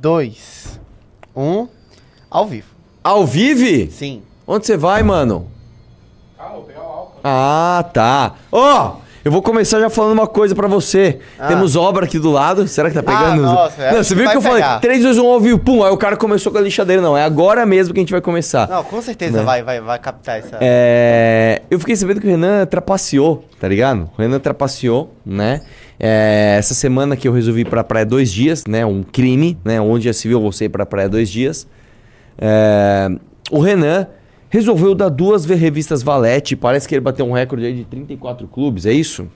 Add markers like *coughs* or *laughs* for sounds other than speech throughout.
dois, um. Ao vivo. Ao vivo? Sim. Onde você vai, mano? Ah, tá. Ó, eu vou começar já falando uma coisa pra você. Ah. Temos obra aqui do lado. Será que tá pegando? nossa, é, não, você que viu vai que eu falei pegar. 3, 2, 1 ao vivo, pum. Aí o cara começou com a lixadeira. Não, é agora mesmo que a gente vai começar. Não, com certeza Né? vai, vai, vai captar essa. É, eu fiquei sabendo que o Renan trapaceou, tá ligado? O Renan trapaceou, né? É, essa semana que eu resolvi ir pra praia dois dias, né? Um crime, né? Onde já se viu você ir pra praia dois dias. É, o Renan resolveu dar duas revistas Valete. Parece que ele bateu um recorde aí de 34 clubes, é isso?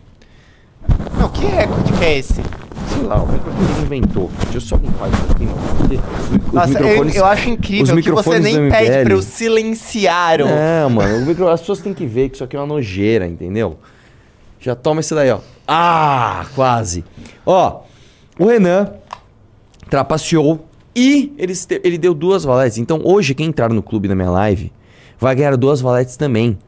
Não, que recorde que é esse? Sei lá, o recorde que ele inventou. Deixa eu só limpar isso aqui, mano. Nossa, eu, microfones- eu acho incrível que você nem pede pra eu silenciar. Não, mano, micro- as pessoas têm que ver que isso aqui é uma nojeira, entendeu? Já toma esse daí, ó. Ah, quase. Ó, o Renan trapaceou e ele, ele deu duas valetes. Então hoje, quem entrar no clube da minha live vai ganhar duas valetes também.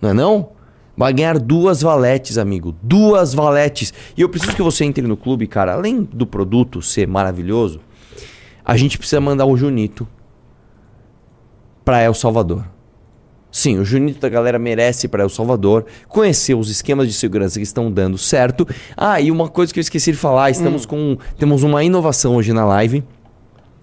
Não é não? Vai ganhar duas valetes, amigo. Duas valetes. E eu preciso que você entre no clube, cara. Além do produto ser maravilhoso, a gente precisa mandar o Junito pra El Salvador. Sim, o Junito da galera merece ir para El Salvador, conhecer os esquemas de segurança que estão dando certo. Ah, e uma coisa que eu esqueci de falar, estamos com temos uma inovação hoje na live.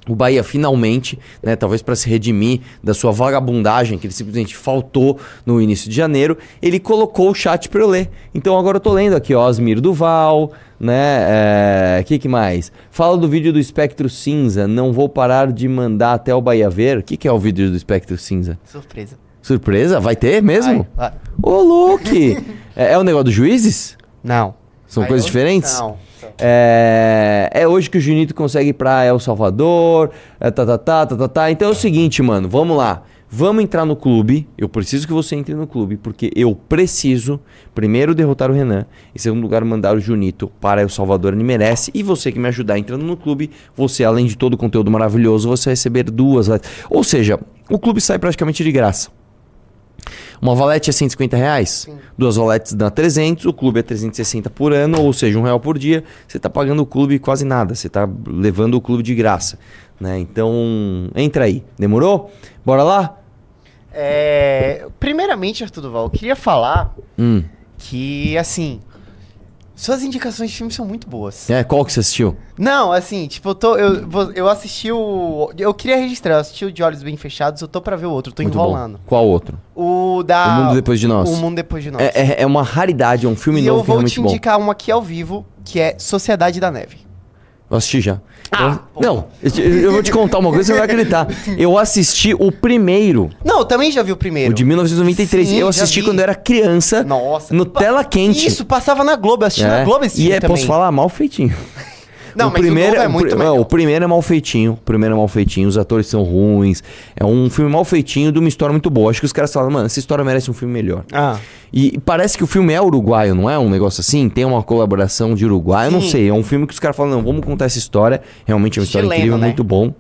O Bahia finalmente, né, talvez para se redimir da sua vagabundagem que ele simplesmente faltou no início de janeiro, ele colocou o chat para eu ler. Então agora eu tô lendo aqui, ó, Osmir Duval, né, é, que que mais? Fala do vídeo do Espectro Cinza, não vou parar de mandar até o Bahia ver. O que que é o vídeo do Espectro Cinza? Surpresa. Surpresa? Vai ter mesmo? Vai, vai. Ô, Luke! *laughs* é, é o negócio dos juízes? Não. São Vai, coisas diferentes? Não. É, é hoje que o Junito consegue ir pra El Salvador, é, tá, tá, tá, tá, tá, tá. Então é o seguinte, mano, vamos lá. Vamos entrar no clube. Eu preciso que você entre no clube, porque eu preciso, primeiro, derrotar o Renan. Em segundo lugar, mandar o Junito para El Salvador. Ele merece. E você que me ajudar entrando no clube, você, além de todo o conteúdo maravilhoso, você vai receber duas. Ou seja, o clube sai praticamente de graça. Uma valete é 150 reais, duas valetes dá 300, o clube é 360 por ano, ou seja, um real por dia. Você está pagando o clube quase nada, você está levando o clube de graça. Né? Então, entra aí. Demorou? Bora lá? É, primeiramente, Arthur Duval, eu queria falar Hum. que, assim, suas indicações de filme são muito boas. É, qual que você assistiu? Não, assim, tipo, eu tô. Eu, eu assisti o. Eu queria registrar, eu assisti o De Olhos Bem Fechados, eu tô pra ver o outro, tô Muito enrolando. bom. Qual outro? O da. O Mundo Depois de Nós. O Mundo Depois de Nós. É, é- é uma raridade, é um filme e novo eu vou te bom. indicar um aqui ao vivo, que é Sociedade da Neve. Eu assisti já. Ah, Eu- não, eu, vou te contar uma coisa, você vai acreditar. Eu assisti o primeiro, Não, eu também já vi o primeiro. o de 1993. Sim, eu assisti quando eu era criança, Nossa. no tela quente. Isso, passava na Globo, eu assisti na É. Globo esse E é, também. posso falar, mal feitinho. Não, mas o novo é o muito pri- melhor. o primeiro é mal feitinho. O primeiro é mal feitinho, os atores são ruins. É um filme mal feitinho de uma história muito boa. Acho que os caras falam, mano, essa história merece um filme melhor. Ah. E parece que o filme é uruguaio, não é? Um negócio assim? Tem uma colaboração de Uruguai. Eu não Sim. sei. É um filme que os caras falam, não, vamos contar essa história. Realmente é uma história Chileno, incrível, né? muito bom.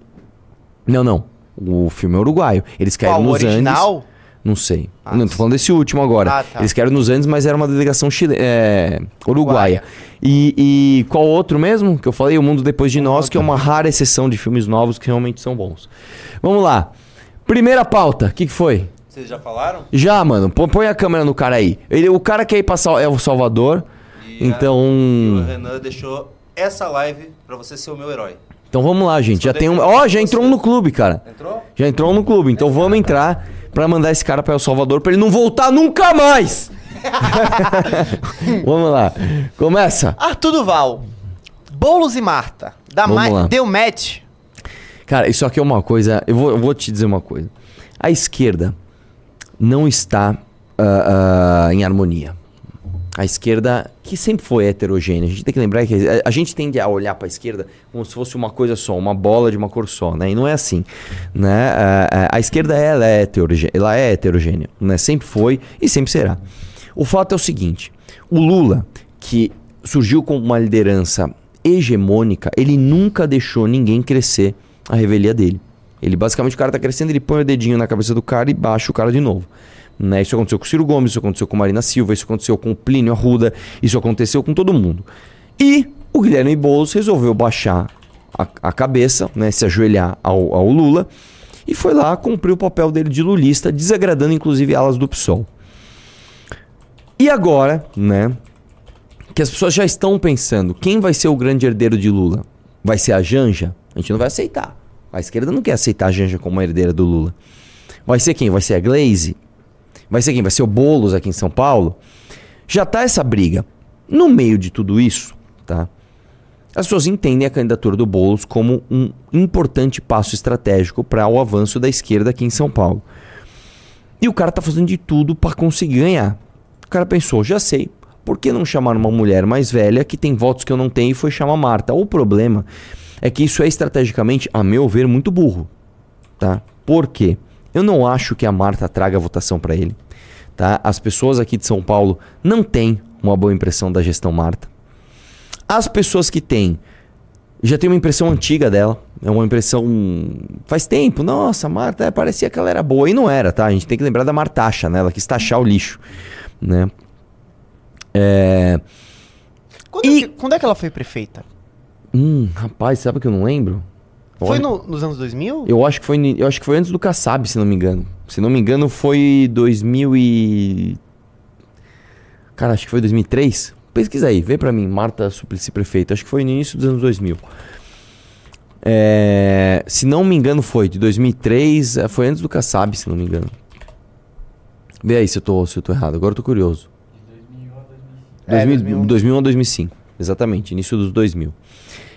Não, não. O filme é uruguaio. Eles caíram Qual, o nos original? Andes. Não sei. Ah, não, tô falando desse último agora. Ah, tá. Eles caíram nos Andes, mas era uma delegação chile... é, uruguaia. E, e qual outro mesmo? Que eu falei, O Mundo Depois de Nós, que é uma rara exceção de filmes novos que realmente são bons. Vamos lá. Primeira pauta, o que, que foi? Vocês já falaram? Já, mano, põe a câmera no cara aí. Ele, o cara quer ir pra Sal- é o Salvador, E então. a- o Renan deixou essa live pra você ser o meu herói. Então vamos lá, gente. Já tem um. Ó, eu- já entrou um no clube, cara. Entrou? Já entrou um no clube. Então vamos entrar pra mandar esse cara pra El Salvador pra ele não voltar nunca mais. *laughs* vamos lá. Começa. Arthur Duval. Boulos e Marta. Da Vamos Ma- lá. Deu match. Cara, isso aqui é uma coisa. Eu vou, eu vou te dizer uma coisa. A esquerda não está ah, ah, em harmonia. A esquerda, que sempre foi heterogênea, a gente tem que lembrar que a, a gente tende a olhar para a esquerda como se fosse uma coisa só, uma bola de uma cor só, né? E não é assim, né? Ah, a esquerda ela é heterogênea, ela é heterogênea, né? Sempre foi e sempre será. O fato é o seguinte: o Lula, que surgiu como uma liderança hegemônica, ele nunca deixou ninguém crescer a revelia dele. Ele basicamente o cara tá crescendo, ele põe o dedinho na cabeça do cara e baixa o cara de novo. Né? Isso aconteceu com o Ciro Gomes, isso aconteceu com Marina Silva, isso aconteceu com o Plínio Arruda, isso aconteceu com todo mundo. E o Guilherme Boulos resolveu baixar a, a cabeça, né? Se ajoelhar ao, ao Lula. E foi lá cumprir o papel dele de lulista, desagradando inclusive alas do PSOL. E agora, né? Que as pessoas já estão pensando, quem vai ser o grande herdeiro de Lula? Vai ser a Janja? A gente não vai aceitar. A esquerda não quer aceitar a Janja como a herdeira do Lula. Vai ser quem? Vai ser a Glaze? Vai ser quem? Vai ser o Boulos aqui em São Paulo? Já tá essa briga. No meio de tudo isso, tá? As pessoas entendem a candidatura do Boulos como um importante passo estratégico para o avanço da esquerda aqui em São Paulo. E o cara tá fazendo de tudo para conseguir ganhar. O cara pensou, já sei, por que não chamar uma mulher mais velha que tem votos que eu não tenho e foi chamar Marta? O problema é que isso é estrategicamente, a meu ver, muito burro, tá? Por quê? Eu não acho que a Marta traga votação para ele, tá? As pessoas aqui de São Paulo não têm uma boa impressão da gestão Marta. As pessoas que têm já tem uma impressão antiga dela. É uma impressão. Faz tempo. Nossa, Marta, é, parecia que ela era boa. E não era, tá? A gente tem que lembrar da Martacha, né? Ela quis taxar o lixo. Né? É. Quando, E- é que, quando é que ela foi prefeita? Hum, rapaz, sabe que eu não lembro? Foi no- nos anos 2000? Eu acho que foi, eu acho que foi antes do Kassab, se não me engano. Se não me engano, foi 2000 e Cara, acho que foi 2003. Pesquisa aí, vê pra mim, Marta Suplicy prefeita. Acho que foi no início dos anos 2000. É, se não me engano, foi de 2003, é, foi antes do Kassab, se não me engano. Vê aí se eu tô, se eu tô errado. Agora eu tô curioso. É, 2000, 2001. 2001 a 2005, exatamente, início dos 2000.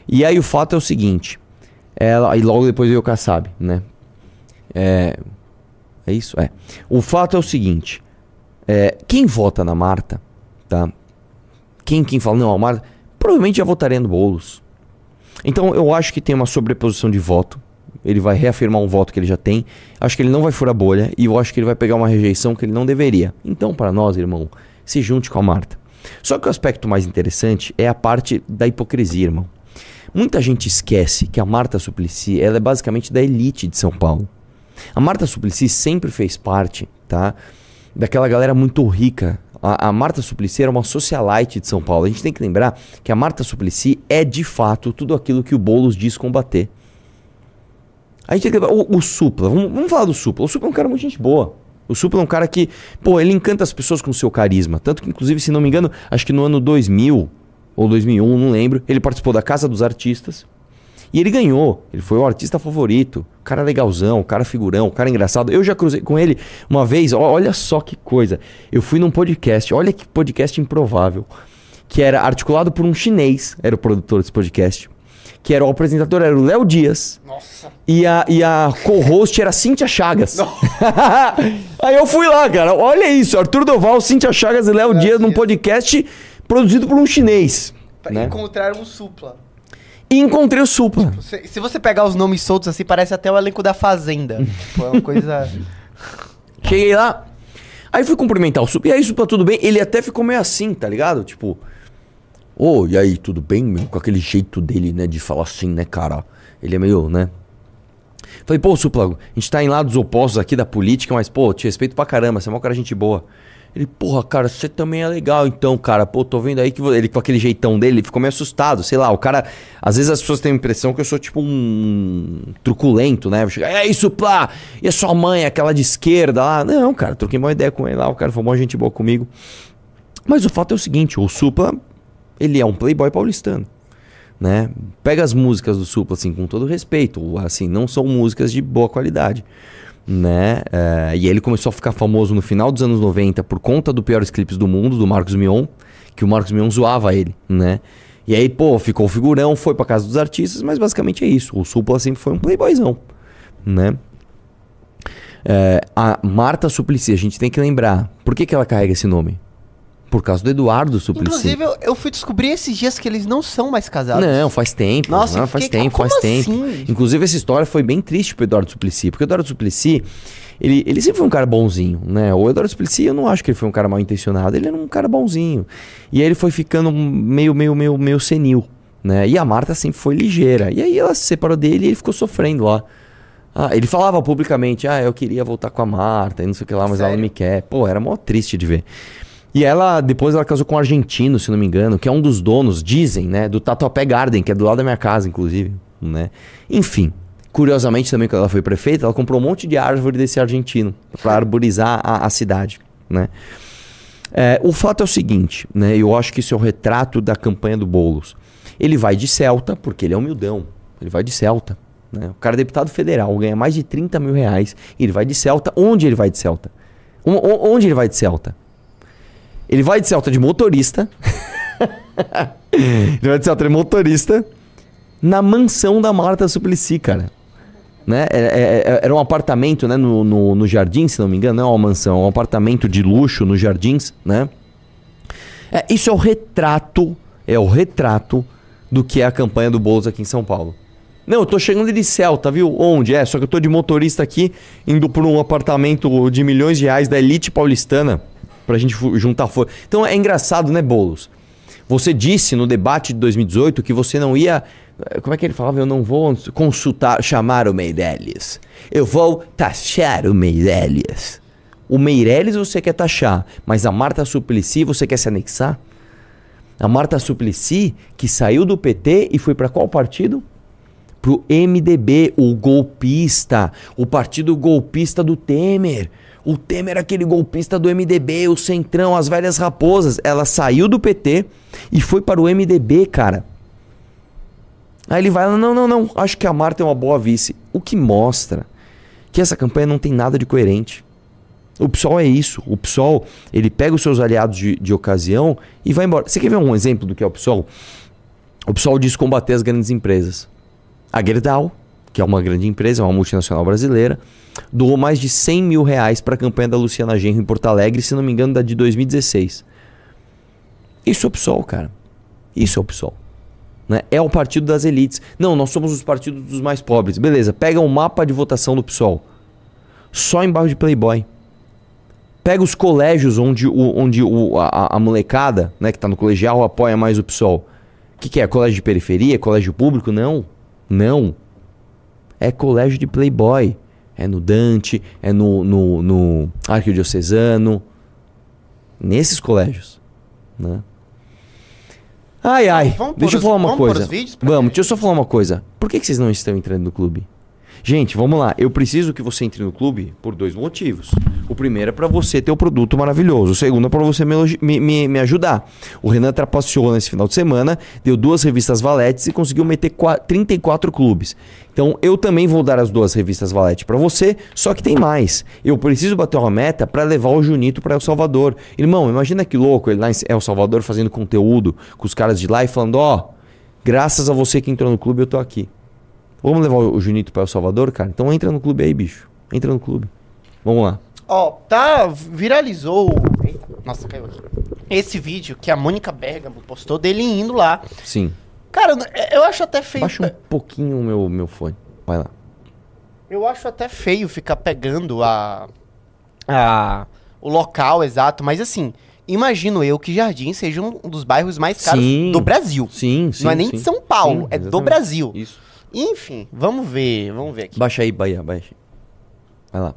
E aí o fato é o seguinte, ela, e logo depois veio o Kassab, né? É, é isso? É. O fato é o seguinte, é, quem vota na Marta, tá? Quem, quem fala, não, a Marta, provavelmente já votaria no Boulos. Então eu acho que tem uma sobreposição de voto. Ele vai reafirmar um voto que ele já tem. Acho que ele não vai furar bolha e eu acho que ele vai pegar uma rejeição que ele não deveria. Então, para nós, irmão, se junte com a Marta. Só que o aspecto mais interessante é a parte da hipocrisia, irmão. Muita gente esquece que a Marta Suplicy, ela é basicamente da elite de São Paulo. A Marta Suplicy sempre fez parte, tá? Daquela galera muito rica. A, a Marta Suplicy era uma socialite de São Paulo. A gente tem que lembrar que a Marta Suplicy é de fato tudo aquilo que o Boulos diz combater. A gente tem que lembrar, o, o Supla, vamos, vamos falar do Supla. O Supla é um cara muito gente boa. O Supla é um cara que, pô, ele encanta as pessoas com seu carisma. Tanto que, inclusive, se não me engano, acho que no ano 2000 ou 2001, não lembro, ele participou da Casa dos Artistas. E ele ganhou. Ele foi o artista favorito. Cara legalzão, cara figurão, cara engraçado. Eu já cruzei com ele uma vez. Olha só que coisa. Eu fui num podcast. Olha que podcast improvável. Que era articulado por um chinês. Era o produtor desse podcast. Que era o apresentador, era o Léo Dias. Nossa. E a, e a co-host era Cíntia Chagas. *laughs* Aí eu fui lá, cara. Olha isso. Arthur Doval, Cíntia Chagas e Léo Dias num podcast produzido por um chinês. Pra né? encontrar um supla. E encontrei o Supla. Se, se você pegar os nomes soltos assim, parece até o elenco da Fazenda. *laughs* tipo, é uma coisa. Cheguei lá. Aí fui cumprimentar o Supla. E aí, Supla, tudo bem? Ele até ficou meio assim, tá ligado? Tipo, ô, e aí, tudo bem, meu? Com aquele jeito dele, né? De falar assim, né, cara? Ele é meio, né? Falei, pô, Supla, a gente tá em lados opostos aqui da política, mas, pô, te respeito pra caramba, você é uma cara gente boa. Ele, porra, cara, você também é legal, então, cara, pô, tô vendo aí que ele com aquele jeitão dele, ele ficou meio assustado, sei lá, o cara, às vezes as pessoas têm a impressão que eu sou tipo um truculento, né? Chegar, e aí, Supla, e a sua mãe, aquela de esquerda lá? Não, cara, troquei uma ideia com ele lá, o cara foi uma gente boa comigo. Mas o fato é o seguinte, o Supla, ele é um playboy paulistano né? Pega as músicas do Supla, assim, com todo respeito, assim, não são músicas de boa qualidade, né? É, e ele começou a ficar famoso no final dos anos 90 por conta do Piores Clipes do Mundo, do Marcos Mion, que o Marcos Mion zoava ele, né? E aí, pô, ficou figurão, foi pra casa dos artistas, mas basicamente é isso. O Supla sempre foi um playboyzão, né? É, a Marta Suplicy, a gente tem que lembrar, por que, que ela carrega esse nome? Por causa do Eduardo Suplicy. Inclusive, eu, eu fui descobrir esses dias que eles não são mais casados. Não, faz tempo. Nossa, não, eu faz fiquei- tempo, faz tempo. assim? Inclusive, essa história foi bem triste pro Eduardo Suplicy, porque o Eduardo Suplicy, ele, ele sempre foi um cara bonzinho, né? O Eduardo Suplicy, eu não acho que ele foi um cara mal intencionado, ele era um cara bonzinho. E aí ele foi ficando meio, meio, meio, meio senil, né? E a Marta sempre foi ligeira. E aí ela se separou dele e ele ficou sofrendo lá. Ah, ele falava publicamente, ah, eu queria voltar com a Marta e não sei o que lá, mas ela não Sério? me quer. Pô, era mó triste de ver. E ela, depois ela casou com um argentino, se não me engano, que é um dos donos, dizem, né, do Tatuapé Garden, que é do lado da minha casa, inclusive, né? Enfim, curiosamente também quando ela foi prefeita, ela comprou um monte de árvore desse argentino para arborizar a, a cidade, né? É, o fato é o seguinte, né? Eu acho que isso é o retrato da campanha do Boulos. Ele vai de Celta, porque ele é humildão. Ele vai de Celta. Né? O cara é deputado federal, ganha mais de 30 mil reais. E ele vai de Celta. Onde ele vai de Celta? O- onde ele vai de Celta? Ele vai de Celta de motorista. *laughs* ele vai de Celta de motorista na mansão da Marta Suplicy, cara. Né? É- é- é- Era um apartamento né? no, no, no Jardim, se não me engano, não é uma mansão, é um apartamento de luxo nos Jardins, né? É, isso é o retrato, é o retrato do que é a campanha do Boulos aqui em São Paulo. Não, eu tô chegando de Celta, viu? Onde? É, só que eu tô de motorista aqui, indo por um apartamento de milhões de reais da elite paulistana, pra gente fu- juntar força. Então é engraçado, né, Boulos? Você disse no debate de 2018 que você não ia. eh, Como é que ele falava? Eu não vou consultar, chamar o Meirelles. Eu vou taxar o Meirelles. O Meirelles você quer taxar, mas a Marta Suplicy você quer se anexar? A Marta Suplicy, que saiu do PT e foi para qual partido? Pro MDB, o golpista, o partido golpista do Temer. O Temer, aquele golpista do MDB, o Centrão, as velhas raposas. Ela saiu do PT e foi para o MDB, cara. Aí ele vai não, não, não, acho que a Marta é uma boa vice. O que mostra que essa campanha não tem nada de coerente. O PSOL é isso. O PSOL, ele pega os seus aliados de, de ocasião e vai embora. Você quer ver um exemplo do que é o PSOL? O PSOL diz combater as grandes empresas. A Gerdau, que é uma grande empresa, é uma multinacional brasileira, doou mais de 100 mil reais para a campanha da Luciana Genro em Porto Alegre, se não me engano, da de 2016. Isso é o PSOL, cara. Isso é o PSOL. Né? É o partido das elites. Não, nós somos os partidos dos mais pobres. Beleza, pega um mapa de votação do PSOL. Só em bairro de Playboy. Pega os colégios onde, o, onde o, a, a molecada, né, que tá no colegial, apoia mais o PSOL. O que, que é? Colégio de periferia? Colégio público? Não. Não. É colégio de Playboy. É no Dante, é no, no, no Arquidiocesano. Nesses colégios. Né? Ai, ai. Vamos deixa eu os- falar uma vamos coisa. os Vamos, deixa eu só falar uma coisa. Por que, que vocês não estão entrando no clube? Gente, vamos lá. Eu preciso que você entre no clube por dois motivos. O primeiro é para você ter o produto maravilhoso. O segundo é para você me, me, me- ajudar. O Renan trapaceou nesse final de semana, deu duas revistas Valetes e conseguiu meter qua- 34 clubes. Então eu também vou dar as duas revistas Valete para você, só que tem mais. Eu preciso bater uma meta para levar o Junito para El Salvador. Irmão, imagina que louco ele lá em El Salvador fazendo conteúdo com os caras de lá e falando: ó, graças a você que entrou no clube, eu tô aqui. Vamos levar o Junito para El Salvador, cara? Então entra no clube aí, bicho. Entra no clube. Vamos lá. Ó, tá, viralizou. Eita, nossa, caiu aqui. Esse vídeo que a Mônica Bergamo postou dele indo lá. Sim. Cara, eu acho até feio. Baixa um pouquinho o meu, meu fone. Vai lá. Eu acho até feio ficar pegando a, a o local exato, mas assim, imagino eu que Jardim seja um dos bairros mais caros Sim. do Brasil. Sim, sim. Não é nem sim. de São Paulo, Sim, é do. Brasil. Isso. Enfim, vamos ver, vamos ver aqui. Baixa aí, Bahia, baixa. Vai lá.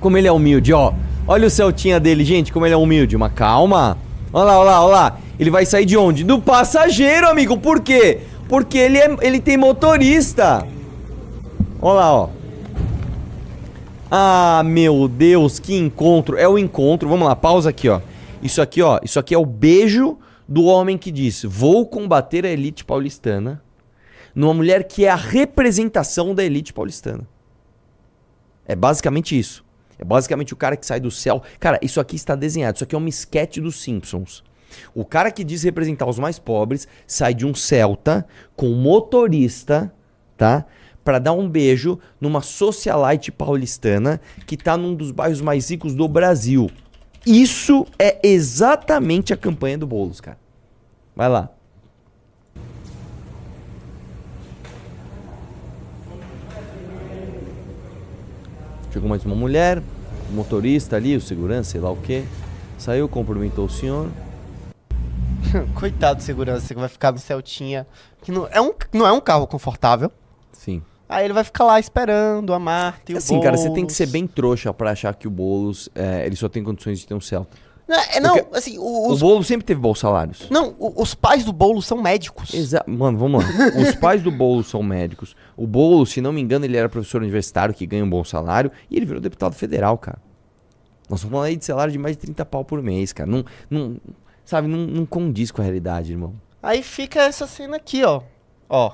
Como ele é humilde, ó. Olha o Celtinha dele, gente, como ele é humilde. Mas calma. Olha lá, olha lá, olha lá. Ele vai sair de onde? Do passageiro, amigo. Por quê? Porque ele, é, ele tem motorista. Olha lá, ó. Ah, meu Deus, que encontro. É o encontro. Vamos lá, pausa aqui, ó. Isso aqui, ó. Isso aqui é o beijo do homem que disse: Vou combater a elite paulistana numa mulher que é a representação da elite paulistana. É basicamente isso. É basicamente o cara que sai do céu. Cara, isso aqui está desenhado. Isso aqui é um esquete dos Simpsons. O cara que diz representar os mais pobres sai de um Celta com um motorista, tá? Pra dar um beijo numa socialite paulistana que tá num dos bairros mais ricos do Brasil. Isso é exatamente a campanha do Boulos, cara. Vai lá. Chegou mais uma mulher, o motorista ali, o segurança, sei lá o quê. Saiu, cumprimentou o senhor. *laughs* Coitado do segurança que vai ficar no Celtinha, que não é um, não é um carro confortável. Sim. Aí ele vai ficar lá esperando a Marta e o Assim, cara, você tem que Boulos. ser bem trouxa pra achar que o Boulos, é, ele só tem condições de ter um Celta. Não, é, não Porque assim, o- os, O Boulos sempre teve bons salários. não, os pais do bolo são médicos. Exa Mano, vamos lá. Os pais do Boulos são médicos. O Boulos, se não me engano, ele era professor universitário que ganha um bom salário e ele virou deputado federal, cara. Nós estamos falando aí de salário de mais de 30 pau por mês, cara. Não, não, sabe, não, não condiz com a realidade, irmão. Aí fica essa cena aqui, ó. Ó.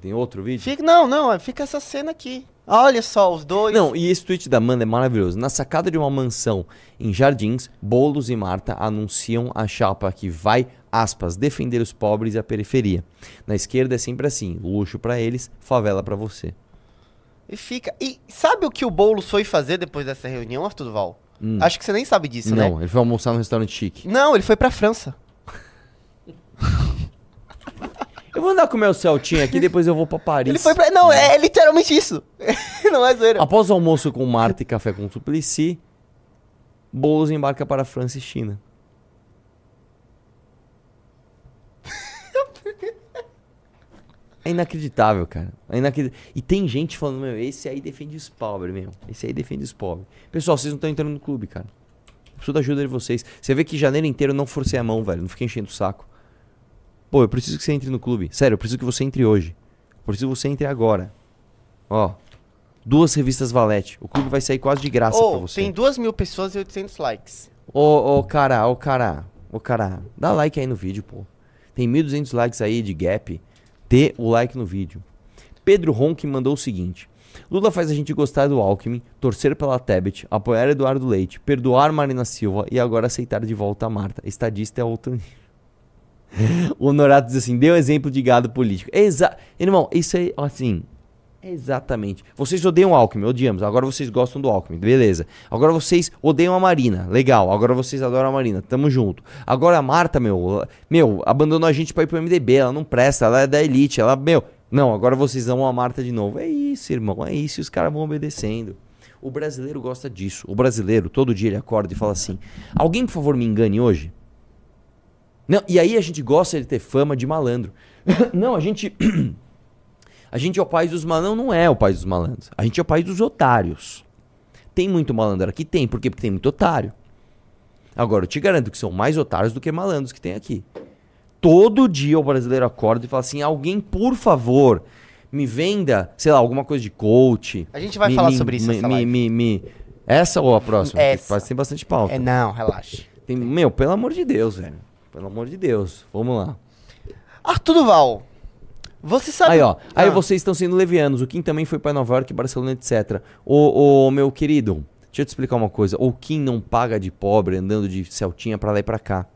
Tem outro vídeo? Fica, não, não, fica essa cena aqui. Olha só, os dois. Não, e esse tweet da Amanda é maravilhoso. Na sacada de uma mansão em Jardins, Boulos e Marta anunciam a chapa que vai, aspas, defender os pobres e a periferia. Na esquerda é sempre assim, luxo pra eles, favela pra você. E fica. E sabe o que o Boulos foi fazer depois dessa reunião, Arthur Duval? Hum. Acho que você nem sabe disso, né? Não, ele foi almoçar num restaurante chique. Não, ele foi pra França. *laughs* Eu vou andar com o meu Celtinha aqui, depois eu vou pra Paris. Ele foi pra. Não, é literalmente isso. *laughs* não é zoeira. Após o almoço com Marta e café com Suplicy, Boulos embarca para a França e China. É inacreditável, cara. É inacreditável. E tem gente falando, meu, esse aí defende os pobres, meu. Esse aí defende os pobres. Pessoal, vocês não estão entrando no clube, cara. Eu preciso da ajuda de vocês. Você vê que janeiro inteiro eu não forcei a mão, velho. Não fiquei enchendo o saco. Pô, eu preciso que você entre no clube. Sério, eu preciso que você entre hoje. Eu preciso que você entre agora. Ó. Duas revistas Valete. O clube vai sair quase de graça pra Ô, você. tem 2 mil pessoas e 800 likes. Ô, ô, cara, ô, cara, ô, cara, dá like aí no vídeo, pô. Tem 1.200 likes aí de gap. Dê o like no vídeo. Pedro Ronque mandou o seguinte. Lula faz a gente gostar do Alckmin, torcer pela Tebet, apoiar Eduardo Leite, perdoar Marina Silva e agora aceitar de volta a Marta. Estadista é outro nível. *laughs* O Honorato diz assim, deu exemplo de gado político. Exa Irmão, isso aí, assim, Exatamente. Vocês odeiam o Alckmin, odiamos. Agora vocês gostam do Alckmin, beleza. Agora vocês odeiam a Marina, legal. Agora vocês adoram a Marina, tamo junto. Agora a Marta, meu, meu, abandonou a gente pra ir pro MDB, ela não presta, ela é da elite, ela, meu. Não, agora vocês amam a Marta de novo. É isso, irmão, é isso, e os caras vão obedecendo. O brasileiro gosta disso. O brasileiro, todo dia ele acorda e fala assim: alguém, por favor, me engane hoje? Não, e aí a gente gosta de ter fama de malandro. *coughs* não, a gente. *coughs* A gente é o país dos malandros, não é o país dos malandros. A gente é o país dos otários. Tem muito malandro aqui? Tem. Por quê? Porque tem muito otário. Agora, eu te garanto que são mais otários do que malandros que tem aqui. Todo dia o brasileiro acorda e fala assim: alguém, por favor, me venda, sei lá, alguma coisa de coach. A gente vai Me- falar me- sobre isso me, nessa me, me, me- Essa ou a próxima? Essa. Porque Parece que tem bastante pauta. É, não, relaxa. Tem- meu, pelo amor de Deus, velho. Pelo amor de Deus. Vamos lá. Arthur Duval, você sabe... Aí, ó. Aí Ah. vocês estão sendo levianos. O Kim também foi pra Nova York, Barcelona, etc. Ô, ô, meu querido, deixa eu te explicar uma coisa. O Kim não paga de pobre andando de Celtinha pra lá e pra cá.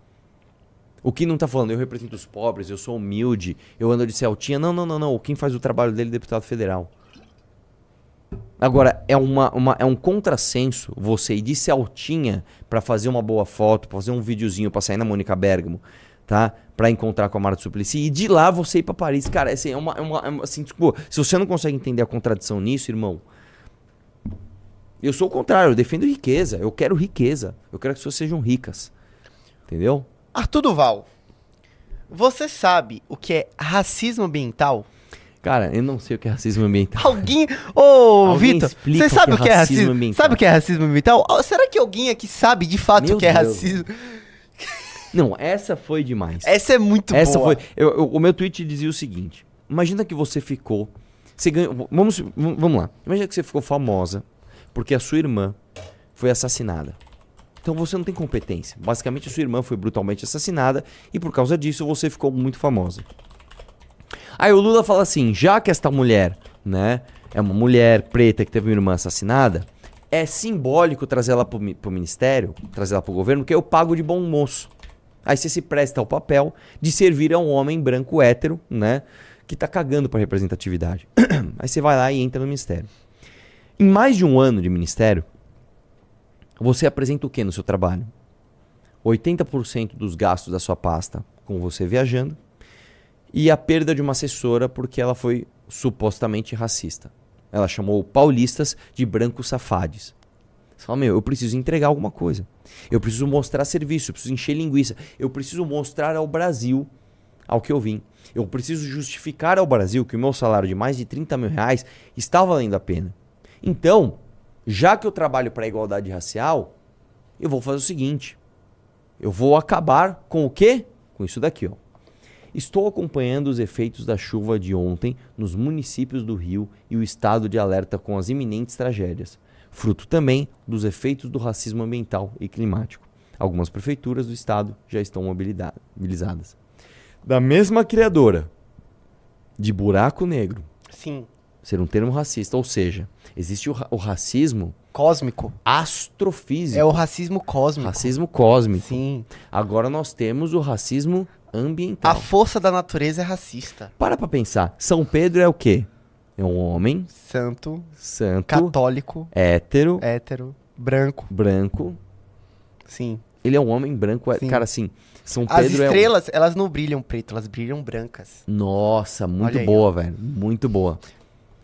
O Kim não tá falando, eu represento os pobres, eu sou humilde, eu ando de Celtinha. Não, não, não, não. O Kim faz o trabalho dele, deputado federal. Agora, é, uma, uma- é um contrassenso você ir de Celtinha pra fazer uma boa foto, pra fazer um videozinho pra sair na Mônica Bergamo, tá? Pra encontrar com a Marta Suplicy e de lá você ir pra Paris. Cara, assim, é uma, é uma- é uma- assim, tipo, se você não consegue entender a contradição nisso, irmão, eu sou o contrário, eu defendo riqueza, eu quero riqueza, eu quero que as pessoas sejam ricas. Entendeu? Arthur Duval, você sabe o que é racismo ambiental? Cara, eu não sei o que é racismo ambiental. *laughs* Alguém. Ô, Vitor, você sabe o que é racismo? ambiental. Sabe o que é racismo ambiental? Será que alguém aqui sabe de fato Meu o que é Deus. racismo? Não, essa foi demais. Essa é muito Essa boa. foi. eu- eu- o meu tweet dizia o seguinte: Imagina que você ficou. Você ganhou. Vamos, vamos lá. Imagina que você ficou famosa porque a sua irmã foi assassinada. Então você não tem competência. Basicamente, a sua irmã foi brutalmente assassinada e por causa disso você ficou muito famosa. Aí o Lula fala assim: já que esta mulher, né, é uma mulher preta que teve uma irmã assassinada, é simbólico trazer ela pro, pro ministério, trazer ela pro governo, porque eu pago de bom moço. Aí você se presta ao papel de servir a um homem branco hétero, né? Que tá cagando pra representatividade. *clears throat* Aí você vai lá e entra no ministério. Em mais de um ano de ministério, você apresenta o que no seu trabalho? 80% dos gastos da sua pasta com você viajando e a perda de uma assessora porque ela foi supostamente racista. Ela chamou paulistas de brancos safades. Você fala, meu, eu preciso entregar alguma coisa. Eu preciso mostrar serviço, eu preciso encher linguiça. Eu preciso mostrar ao Brasil ao que eu vim. Eu preciso justificar ao Brasil que o meu salário de mais de 30 mil reais está valendo a pena. Então, já que eu trabalho para a igualdade racial, eu vou fazer o seguinte. Eu vou acabar com o quê? Com isso daqui, ó. Estou acompanhando os efeitos da chuva de ontem nos municípios do Rio e o estado de alerta com as iminentes tragédias, fruto também dos efeitos do racismo ambiental e climático. Algumas prefeituras do estado já estão mobilizadas. Da mesma criadora de buraco negro, Sim. ser um termo racista, ou seja, existe o, ra- o racismo Cósmico. astrofísico, É o racismo cósmico. racismo cósmico. Sim. Agora nós temos o racismo A ambiental. força da natureza é racista. Para pra pensar. São Pedro é o quê? É um homem Santo, santo, católico, hétero, hétero, branco. branco. Sim. Ele é um homem branco. é- Sim. Cara, assim, São As Pedro é um... estrelas, elas não brilham preto, elas brilham brancas. Nossa, muito Olha aí, boa, velho. Muito boa.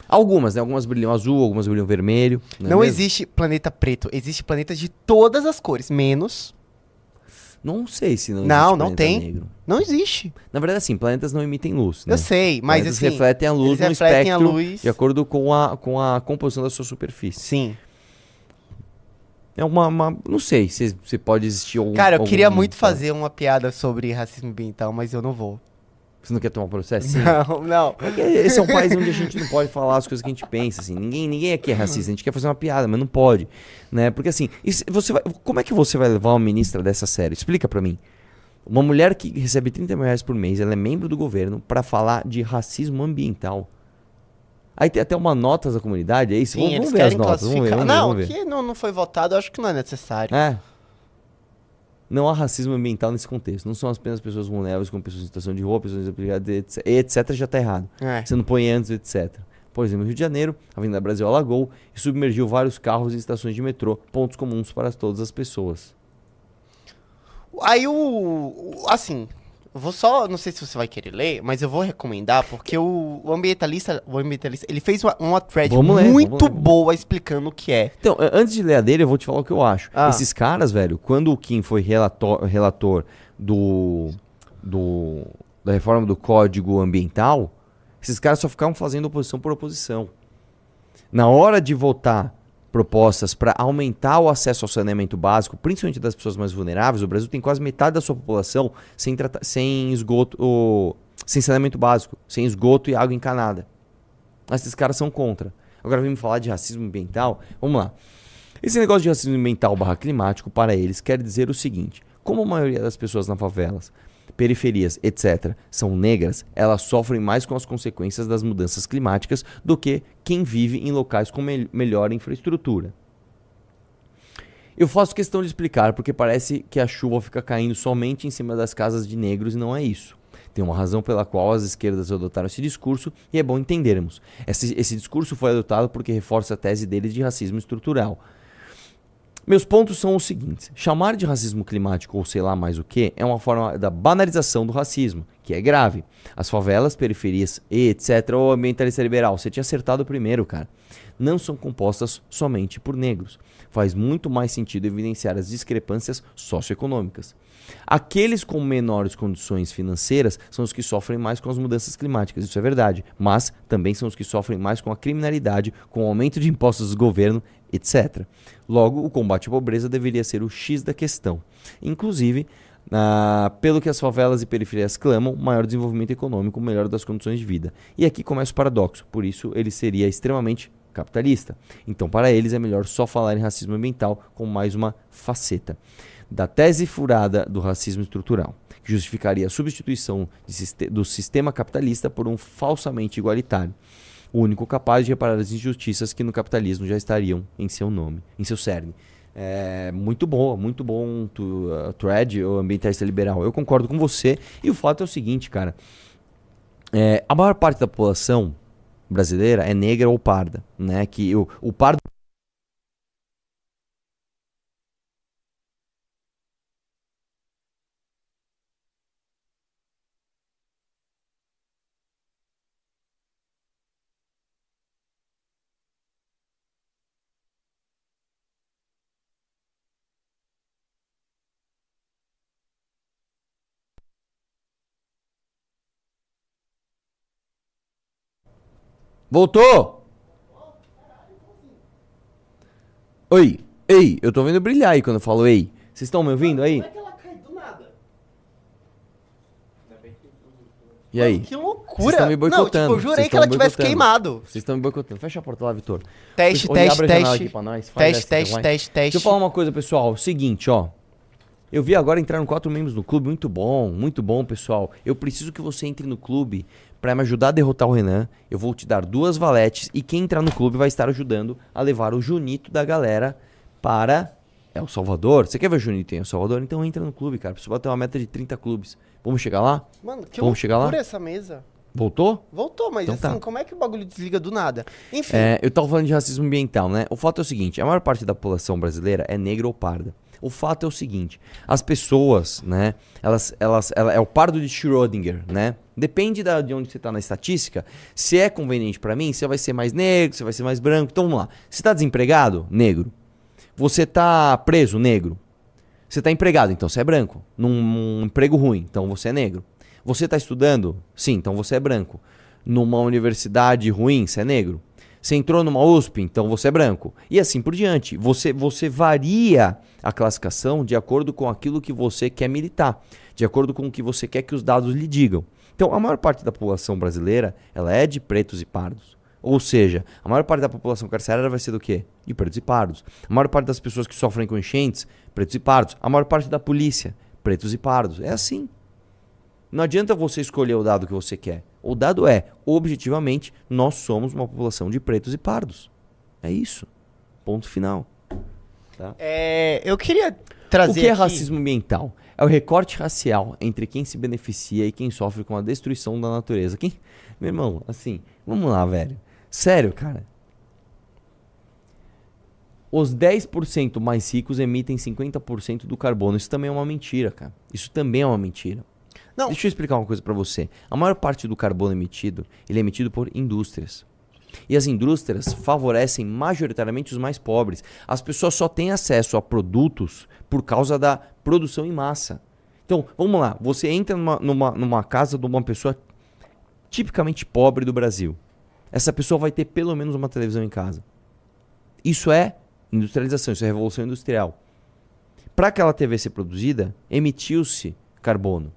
Algumas, né? Algumas brilham azul, algumas brilham vermelho. Não, é mesmo? existe planeta preto, existe planetas de todas as cores, menos. Não sei se não Não, existe não tem. negro. Não existe. Na verdade, assim, planetas não emitem luz, né? Eu sei, mas Planetas assim. refletem a luz no espectro luz. de acordo com a, com a composição da sua superfície. Sim. É uma, uma- não sei se, se pode existir algum Cara, eu algum- queria muito fazer uma piada sobre racismo ambiental, mas eu não vou. Você não quer tomar processo? Sim. Não, não. É Esse é um país onde a gente não pode falar as coisas que a gente pensa, assim. Ninguém, ninguém aqui é racista. A gente quer fazer uma piada, mas não pode, né? Porque assim, você vai- como é que você vai levar uma ministra dessa série? Explica pra mim. Uma mulher que recebe 30 mil reais por mês, ela é membro do governo pra falar de racismo ambiental. Aí tem até uma nota da comunidade, é isso? Sim, vamos, vamos ver as notas, vamos ver, vamos ver, não, vamos ver. que não, não foi votado, eu acho que não é necessário. É. Não há racismo ambiental nesse contexto. Não são apenas pessoas vulneráveis, como pessoas em situação de rua, pessoas etc. etc. já tá errado. É. Você não põe antes, etc. Por exemplo, no Rio de Janeiro, a Avenida Brasil alagou e submergiu vários carros e estações de metrô, pontos comuns para todas as pessoas. Aí o, Assim, vou só. Não sei se você vai querer ler, mas eu vou recomendar, porque o, o ambientalista. O ambientalista. Ele fez uma, uma thread Vamos muito ler. boa explicando o que é. Então, antes de ler a dele, eu vou te falar o que eu acho. Ah. Esses caras, velho, quando o Kim foi relator, relator do, do da reforma do Código Ambiental, esses caras só ficavam fazendo oposição por oposição. Na hora de votar propostas para aumentar o acesso ao saneamento básico, principalmente das pessoas mais vulneráveis, o Brasil tem quase metade da sua população sem, sem esgoto, o- sem saneamento básico, sem esgoto e água encanada. Mas esses caras são contra. Agora vem me falar de racismo ambiental. Vamos lá. Esse negócio de racismo ambiental barra climático, para eles, quer dizer o seguinte: como a maioria das pessoas nas favelas, periferias, etc., são negras, elas sofrem mais com as consequências das mudanças climáticas do que quem vive em locais com mel- melhor infraestrutura. Eu faço questão de explicar porque parece que a chuva fica caindo somente em cima das casas de negros e não é isso. Tem uma razão pela qual as esquerdas adotaram esse discurso e é bom entendermos. Esse, esse discurso foi adotado porque reforça a tese deles de racismo estrutural. Meus pontos são os seguintes: chamar de racismo climático ou sei lá mais o que é uma forma da banalização do racismo, que é grave. As favelas, periferias e etc. Ô ambientalista liberal, você tinha acertado primeiro, cara. Não são compostas somente por negros. Faz muito mais sentido evidenciar as discrepâncias socioeconômicas. Aqueles com menores condições financeiras são os que sofrem mais com as mudanças climáticas, isso é verdade, mas também são os que sofrem mais com a criminalidade, com o aumento de impostos do governo, etc. Logo, o combate à pobreza deveria ser o X da questão. Inclusive, ah, pelo que as favelas e periferias clamam, maior desenvolvimento econômico, melhor das condições de vida. E aqui começa o paradoxo, por isso ele seria extremamente capitalista. Então, para eles é melhor só falar em racismo ambiental como mais uma faceta da tese furada do racismo estrutural, que justificaria a substituição de do sistema capitalista por um falsamente igualitário, o único capaz de reparar as injustiças que no capitalismo já estariam em seu nome, em seu cerne. É muito boa, muito bom tu, uh, thread, o ambientalista liberal. Eu concordo com você. E o fato é o seguinte, cara. É, a maior parte da população brasileira é negra ou parda, né? Que o, o pardo Voltou! Oi, ei, eu tô vendo brilhar aí quando eu falo ei. Vocês estão me ouvindo aí? Como é que ela do nada? E aí? Mano, que loucura! Estão me boicotando. Não, tipo, eu jurei que ela tivesse queimado. Vocês estão me boicotando. Fecha a porta lá, Vitor. Teste, teste, teste. Teste, teste, teste, teste. Deixa eu falar uma coisa, pessoal. Seguinte, ó. Eu vi agora entraram quatro membros no clube, muito bom, muito bom, pessoal. Eu preciso que você entre no clube pra me ajudar a derrotar o Renan. Eu vou te dar duas valetes e quem entrar no clube vai estar ajudando a levar o Junito da galera para El Salvador. Você quer ver o Junito em El Salvador? Então entra no clube, cara. Precisa bater uma meta de 30 clubes. Vamos chegar lá? Mano, que Vamos chegar lá? essa mesa. Voltou? Voltou, mas Então assim, tá. como é que o bagulho desliga do nada? Enfim, É, eu tava falando de racismo ambiental, né? O fato é o seguinte: a maior parte da população brasileira é negra ou parda. O fato é o seguinte: as pessoas, né? Elas, elas, ela é o pardo de Schrödinger, né? Depende da, de onde você tá na estatística. Se é conveniente pra mim, você vai ser mais negro, você vai ser mais branco. Então vamos lá. Você tá desempregado? Negro. Você tá preso? Negro. Você tá empregado? Então você é branco. Num, num emprego ruim? Então você é negro. Você tá estudando? Sim, então você é branco. Numa universidade ruim? Você é negro. Você entrou numa USP? Então você é branco. E assim por diante. Você, você varia a classificação de acordo com aquilo que você quer militar. De acordo com o que você quer que os dados lhe digam. Então a maior parte da população brasileira ela é de pretos e pardos. Ou seja, a maior parte da população carcerária vai ser do quê? De pretos e pardos. A maior parte das pessoas que sofrem com enchentes, pretos e pardos. A maior parte da polícia, pretos e pardos. É assim. Não adianta você escolher o dado que você quer. O dado é, objetivamente, nós somos uma população de pretos e pardos. É isso. Ponto final. é, eu queria trazer o que é aqui- racismo ambiental? É o recorte racial entre quem se beneficia e quem sofre com a destruição da natureza. Quem... Meu irmão, assim, vamos lá, velho. Sério, cara. Os 10% mais ricos emitem 50% do carbono. Isso também é uma mentira, cara. Isso também é uma mentira. Não. Deixa eu explicar uma coisa pra você. A maior parte do carbono emitido, ele é emitido por indústrias. E as indústrias favorecem majoritariamente os mais pobres. As pessoas só têm acesso a produtos por causa da produção em massa. Então, vamos lá. Você entra numa, numa, numa casa de uma pessoa tipicamente pobre do Brasil. Essa pessoa vai ter pelo menos uma televisão em casa. Isso é industrialização, isso é revolução industrial. Para aquela TV ser produzida, emitiu-se carbono.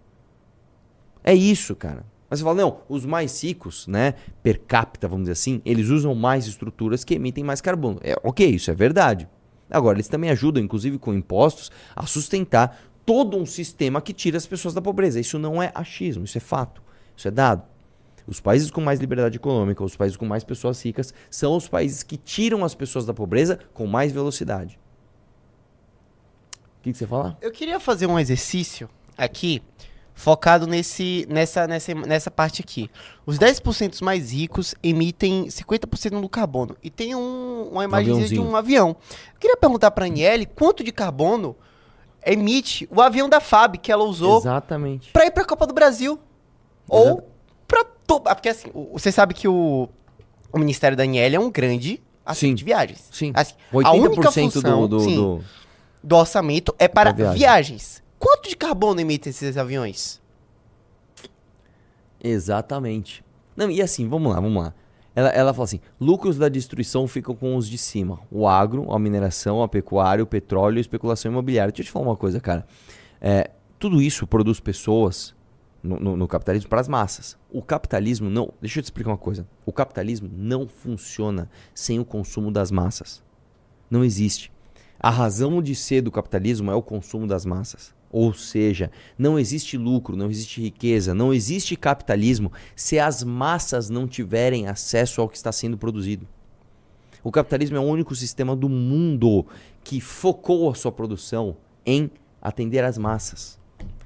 É isso, cara. Mas você fala, não, os mais ricos, né, per capita, vamos dizer assim, eles usam mais estruturas que emitem mais carbono. É, ok, isso é verdade. Agora, eles também ajudam, inclusive com impostos, a sustentar todo um sistema que tira as pessoas da pobreza. Isso não é achismo, isso é fato. Isso é dado. Os países com mais liberdade econômica, os países com mais pessoas ricas, são os países que tiram as pessoas da pobreza com mais velocidade. O que, que você fala? Eu queria fazer um exercício aqui, focado nesse, nessa, nessa, nessa parte aqui. Os 10% mais ricos emitem 50% do carbono. E tem um, uma imagem de um avião. Eu queria perguntar pra Aniele quanto de carbono emite o avião da FAB que ela usou Exatamente. pra ir pra Copa do Brasil. Ou pra... To... ah, Porque assim, o- você sabe que o, o Ministério da Aniele é um grande assunto Sim. de viagens. Sim. Assim, 80% a única função, do, do, sim, do- do orçamento é para viagem. viagens. Quanto de carbono emitem esses aviões? Exatamente. Não, e assim, vamos lá, vamos lá. Ela, ela fala assim: lucros da destruição ficam com os de cima. O agro, a mineração, a pecuária, o petróleo e a especulação imobiliária. Deixa eu te falar uma coisa, cara. É, tudo isso produz pessoas no, no- no capitalismo para as massas. O capitalismo não. Deixa eu te explicar uma coisa. O capitalismo não funciona sem o consumo das massas. Não existe. A razão de ser do capitalismo é o consumo das massas. Ou seja, não existe lucro, não existe riqueza, não existe capitalismo se as massas não tiverem acesso ao que está sendo produzido. O capitalismo é o único sistema do mundo que focou a sua produção em atender as massas.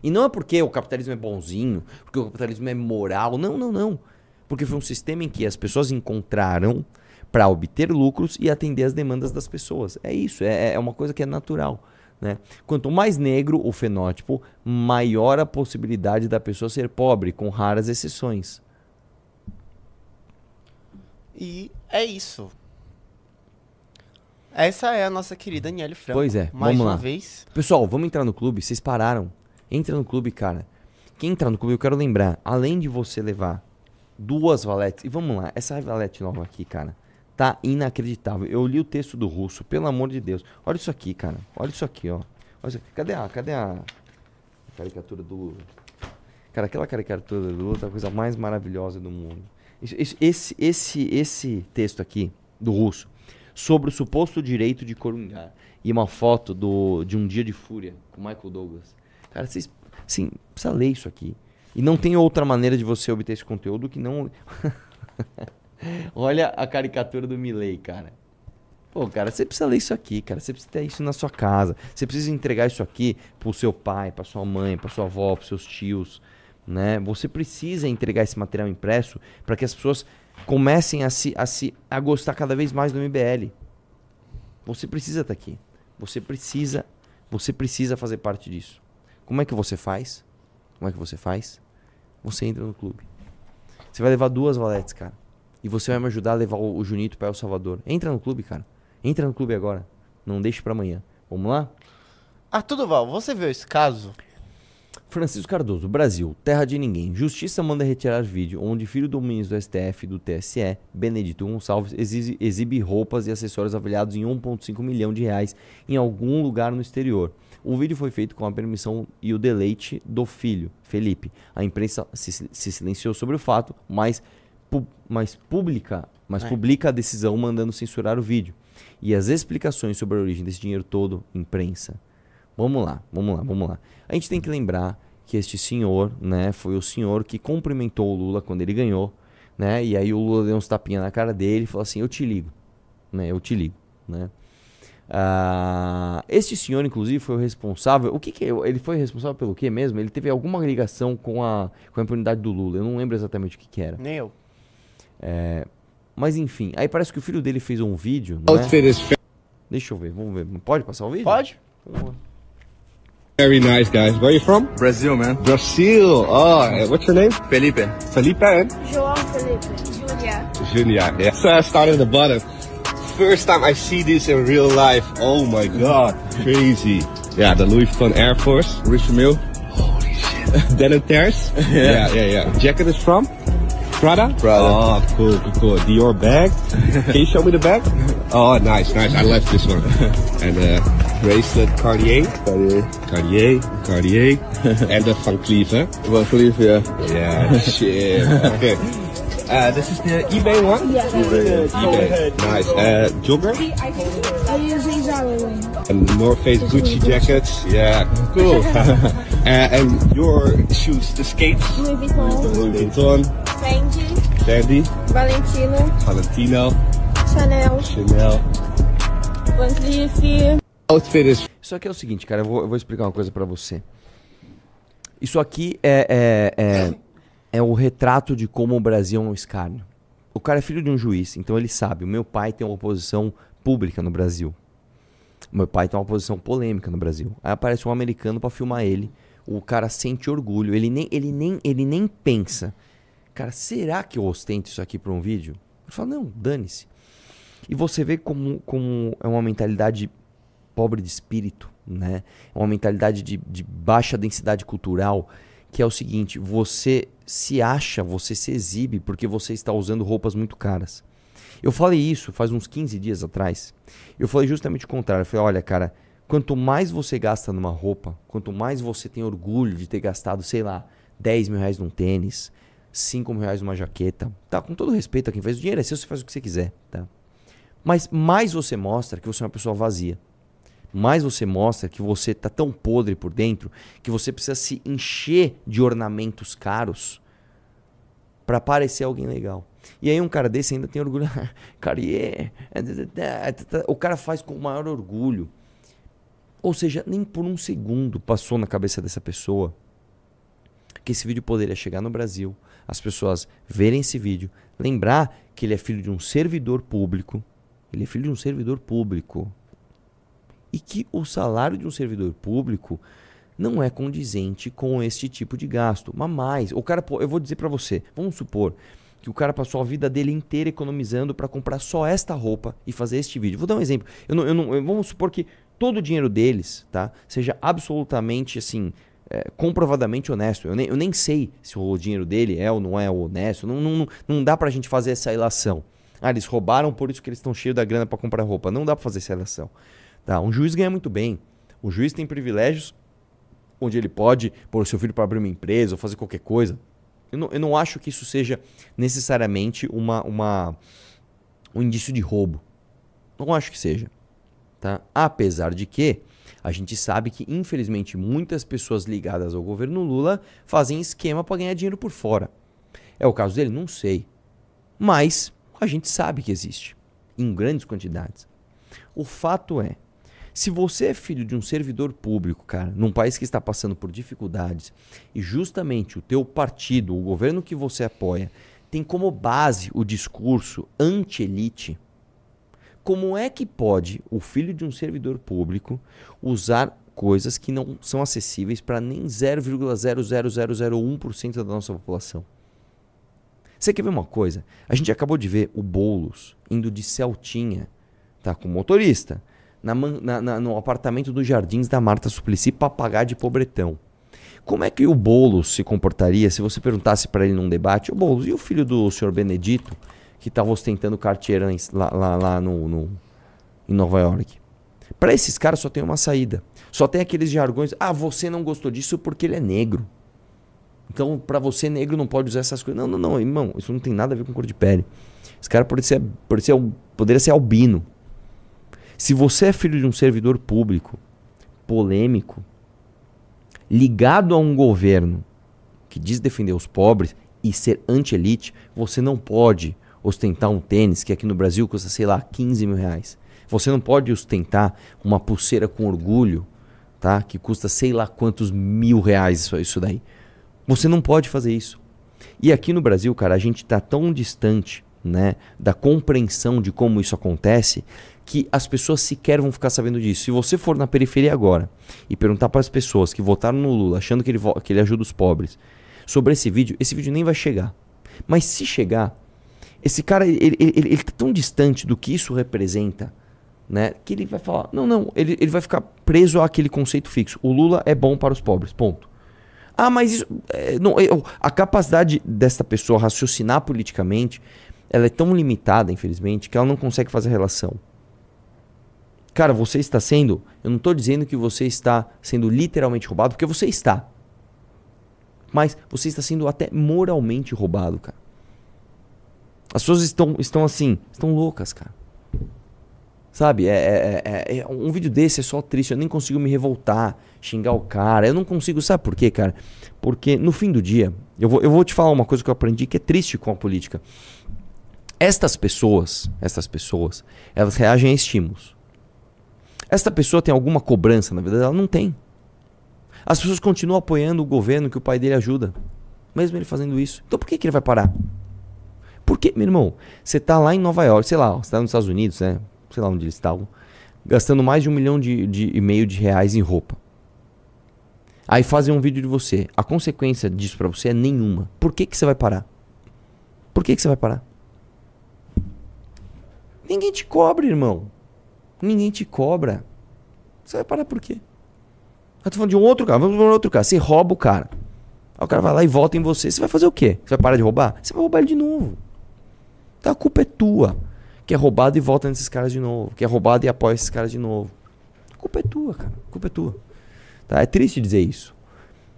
E não é porque o capitalismo é bonzinho, porque o capitalismo é moral, não, não, não. Porque foi um sistema em que as pessoas encontraram para obter lucros e atender as demandas das pessoas. É isso, é, é uma coisa que é natural. Né? Quanto mais negro o fenótipo, maior a possibilidade da pessoa ser pobre, com raras exceções. E é isso. Essa é a nossa querida Aniele Franco. Pois é, Mais uma lá. vez. Pessoal, vamos entrar no clube? Vocês pararam? Entra no clube, cara. Quem entrar no clube, eu quero lembrar, além de você levar duas valetes, e vamos lá, essa valete nova aqui, cara, tá inacreditável. Eu li o texto do russo, pelo amor de Deus. Olha isso aqui, cara. Olha isso aqui, ó. Isso aqui. Cadê a, cadê a caricatura do Cara, aquela caricatura do Lula tá a coisa mais maravilhosa do mundo. Isso- Esse, esse, esse texto aqui, do russo, sobre o suposto direito de coringar, e uma foto do, de um dia de fúria com Michael Douglas. Cara, vocês, assim, precisa ler isso aqui. E não tem outra maneira de você obter esse conteúdo que não. *laughs* *laughs* Olha a caricatura do Milley, cara. Pô, cara, você precisa ler isso aqui, cara. Você precisa ter isso na sua casa. Você precisa entregar isso aqui pro seu pai, pra sua mãe, pra sua avó, pros seus tios, né? Você precisa entregar esse material impresso para que as pessoas comecem a se, a se a gostar cada vez mais do MBL. Você precisa estar aqui. Você precisa, você precisa fazer parte disso. Como é que você faz? Como é que você faz? Você entra no clube. Você vai levar duas valetes, cara. E você vai me ajudar a levar o, o Junito para El Salvador. Entra no clube, cara. Entra no clube agora. Não deixe para amanhã. Vamos lá? Arthur Duval, você viu esse caso? Francisco Cardoso, Brasil, terra de ninguém. Justiça manda retirar vídeo onde filho do ministro do STF do TSE, Benedito Gonçalves, exibe, exibe roupas e acessórios avaliados em 1,5 milhão de reais em algum lugar no exterior. O vídeo foi feito com a permissão e o deleite do filho, Felipe. A imprensa se, se silenciou sobre o fato, mas, pu- mas publica, mas É. publica a decisão mandando censurar o vídeo. E as explicações sobre a origem desse dinheiro todo, imprensa. Vamos lá, vamos lá, vamos lá. A gente tem que lembrar que este senhor, né, foi o senhor que cumprimentou o Lula quando ele ganhou, né? E aí o Lula deu uns tapinhas na cara dele e falou assim: "Eu te ligo", né? Eu te ligo, né? Ah, este senhor, inclusive, foi o responsável. O que, que é? ele foi responsável pelo quê mesmo? Ele teve alguma ligação com a, com a impunidade do Lula. Eu não lembro exatamente o que, que era. Nem eu. Mas enfim, aí parece que o filho dele fez um vídeo. Outfit is Deixa eu ver, vamos ver. Pode passar o vídeo? Pode? very nice, guys. Where are you from? Brazil, man. Brazil. Oh, what's your name? Felipe. Felipe and João Felipe, Júlia. Junior. Yeah. So I started at the bottom. First time I see this in real life. Oh my god, crazy. Yeah, the Louis Vuitton Air Force. Rich Mill. *laughs* Denim tears. *laughs* yeah, yeah, yeah. Jacket is from? Prada? Prada. Oh, cool, cool, cool. Dior bag. Can you show me the bag? *laughs* Oh, nice, nice. I left this one. and uh, bracelet Cartier. Cartier. Cartier, Cartier. and the Van Cleef, huh? Van Cleef, yeah. Yeah, shit. Okay. *laughs* Uh, this is the eBay one? Yeah. eBay. Nice. Uh, jogger? I usually Zara And North Face Gucci jackets. Yeah, cool. *laughs* *laughs* uh, and your shoes, the skates? Louis Vuitton, Louis Vuitton, Fendi, Fendi, Valentino, Valentino, Chanel, Chanel. Van Cleef. Outfit is Isso aqui é o seguinte, cara, eu vou, eu vou explicar uma coisa pra você. Isso aqui é, é, é, *coughs* é o retrato de como o Brasil é um escárnio. O cara é filho de um juiz, então ele sabe. O meu pai tem uma posição pública no Brasil. O meu pai tem uma posição polêmica no Brasil. Aí aparece um americano pra filmar ele. O cara sente orgulho. Ele nem, ele nem, ele nem pensa. Cara, será que eu ostento isso aqui pra um vídeo? Ele fala, não, dane-se. E você vê como, como é uma mentalidade pobre de espírito, né? É uma mentalidade de, de baixa densidade cultural, que é o seguinte: você se acha, você se exibe porque você está usando roupas muito caras. Eu falei isso faz uns 15 dias atrás. Eu falei justamente o contrário. Eu falei, olha, cara, quanto mais você gasta numa roupa, quanto mais você tem orgulho de ter gastado, sei lá, 10 mil reais num tênis, 5 mil reais numa jaqueta, tá? Com todo respeito a quem faz o dinheiro, é seu, você faz o que você quiser, tá? Mas mais você mostra que você é uma pessoa vazia. Mais você mostra que você tá tão podre por dentro que você precisa se encher de ornamentos caros para parecer alguém legal. E aí um cara desse ainda tem orgulho. *laughs* Carrier. O cara faz com o maior orgulho. Ou seja, nem por um segundo passou na cabeça dessa pessoa que esse vídeo poderia chegar no Brasil, as pessoas verem esse vídeo, lembrar que ele é filho de um servidor público, ele é filho de um servidor público, e que o salário de um servidor público não é condizente com este tipo de gasto. Mas mais, o cara, eu vou dizer pra você, vamos supor que o cara passou a vida dele inteira economizando pra comprar só esta roupa e fazer este vídeo. Vou dar um exemplo. Eu não, eu não, eu- vamos supor que todo o dinheiro deles, tá, seja absolutamente assim é, comprovadamente honesto. Eu nem, eu nem sei se o dinheiro dele é ou não é honesto. Não, não, não- dá pra gente fazer essa ilação. Ah, eles roubaram, por isso que eles estão cheios da grana pra comprar roupa. Não dá pra fazer essa ilação. Tá, um juiz ganha muito bem. O juiz tem privilégios onde ele pode pôr seu filho para abrir uma empresa ou fazer qualquer coisa. Eu não, eu não acho que isso seja necessariamente uma, uma, um indício de roubo. Não acho que seja. Tá? Apesar de que a gente sabe que, infelizmente, muitas pessoas ligadas ao governo Lula fazem esquema para ganhar dinheiro por fora. É o caso dele? Não sei. Mas a gente sabe que existe. Em grandes quantidades. O fato é, se você é filho de um servidor público, cara, num país que está passando por dificuldades, e justamente o teu partido, o governo que você apoia, tem como base o discurso anti-elite, como é que pode o filho de um servidor público usar coisas que não são acessíveis para nem 0,00001% da nossa população? Você quer ver uma coisa? A gente acabou de ver o Boulos indo de Celtinha, tá com motorista, na, na- na- no apartamento dos Jardins da Marta Suplicy para pagar de pobretão. Como é que o Boulos se comportaria se você perguntasse para ele num debate, o Boulos, e o filho do senhor Benedito, que estava ostentando carteira lá, lá, lá no, no- em Nova York? Para esses caras só tem uma saída. Só tem aqueles jargões, ah, você não gostou disso porque ele é negro. Então, pra você negro não pode usar essas coisas. Não, não, não, irmão, isso não tem nada a ver com cor de pele. Esse cara pode ser, pode ser, poderia ser albino. Se você é filho de um servidor público, polêmico, ligado a um governo que diz defender os pobres e ser anti-elite, você não pode ostentar um tênis que aqui no Brasil custa, sei lá, 15 mil reais. Você não pode ostentar uma pulseira com orgulho, tá? Que custa sei lá quantos mil reais isso, isso daí. Você não pode fazer isso. E aqui no Brasil, cara, a gente está tão distante, né, da compreensão de como isso acontece, que as pessoas sequer vão ficar sabendo disso. Se você for na periferia agora e perguntar para as pessoas que votaram no Lula, achando que ele, que ele ajuda os pobres, sobre esse vídeo, esse vídeo nem vai chegar. Mas se chegar, esse cara, ele, ele, tá tão distante do que isso representa, né, que ele vai falar, não, não, ele, ele vai ficar preso àquele conceito fixo. O Lula é bom para os pobres, ponto. Ah, mas isso. é, não, eu- a capacidade desta pessoa raciocinar politicamente ela é tão limitada, infelizmente, que ela não consegue fazer relação. Cara, você está sendo. Eu não estou dizendo que você está sendo literalmente roubado, porque você está. Mas você está sendo até moralmente roubado, cara. As pessoas estão, estão assim, estão loucas, cara. Sabe, é, é- é- é- um vídeo desse é só triste. Eu nem consigo me revoltar, xingar o cara. Eu não consigo, sabe por quê, cara? Porque no fim do dia, eu vou, eu vou te falar uma coisa que eu aprendi que é triste com a política. Estas pessoas, estas pessoas, elas reagem a estímulos. Esta pessoa tem alguma cobrança na vida dela? Não tem. As pessoas continuam apoiando o governo que o pai dele ajuda, mesmo ele fazendo isso. Então por que, que ele vai parar? Porque, meu irmão, você tá lá em Nova York, sei lá, você tá nos Estados Unidos, né? Sei lá onde eles estavam, gastando mais de um milhão de, de- e meio de reais em roupa. Aí fazem um vídeo de você. A consequência disso pra você é nenhuma. Por que, que você vai parar? Por que, que você vai parar? Ninguém te cobra, irmão. Ninguém te cobra. Você vai parar por quê? Eu tô falando de um outro cara. Vamos para outro cara. Você rouba o cara. Aí o cara vai lá e volta em você. Você vai fazer o quê? Você vai parar de roubar? Você vai roubar ele de novo. Então a culpa é tua. Que é roubado e volta nesses caras de novo. Que é roubado e apoia esses caras de novo. A culpa é tua, cara. A culpa é tua. Tá? É triste dizer isso.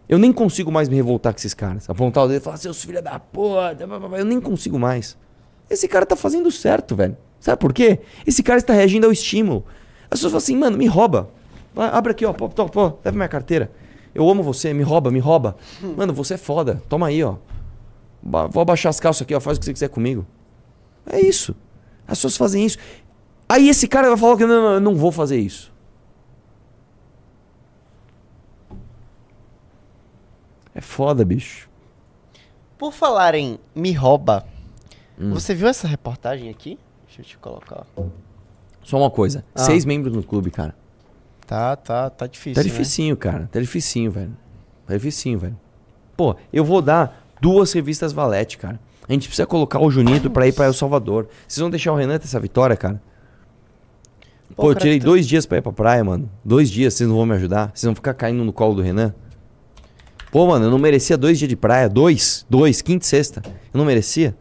Eu nem consigo mais me revoltar com esses caras. Apontar o dedo e falar, seus filhos da blá. Eu nem consigo mais. Esse cara tá fazendo certo, velho. Sabe por quê? Esse cara está reagindo ao estímulo. As pessoas falam assim, mano, me rouba. Abre aqui, ó. Pô, pô, pô, leva minha carteira. Eu amo você, me rouba, me rouba. Mano, você é foda. Toma aí, ó. Vou abaixar as calças aqui, ó. Faz o que você quiser comigo. É isso. As pessoas fazem isso. Aí esse cara vai falar que não, não, eu não vou fazer isso. É foda, bicho. Por falar em me rouba, Hum. você viu essa reportagem aqui? Deixa eu te colocar. Só uma coisa. Ah. Seis membros no clube, cara. Tá, tá, tá difícil. Tá né? dificinho, cara. Tá dificinho, velho. Tá dificinho, velho. Pô, eu vou dar duas revistas Valete, cara. A gente precisa colocar o Junito pra ir pra El Salvador. Vocês vão deixar o Renan ter essa vitória, cara? Pô, eu cara, tirei dois dias pra ir pra praia, mano. Dois dias, vocês não vão me ajudar? Vocês vão ficar caindo no colo do Renan? Pô, mano, eu não merecia dois dias de praia. Dois, dois, quinta e sexta. Eu não merecia?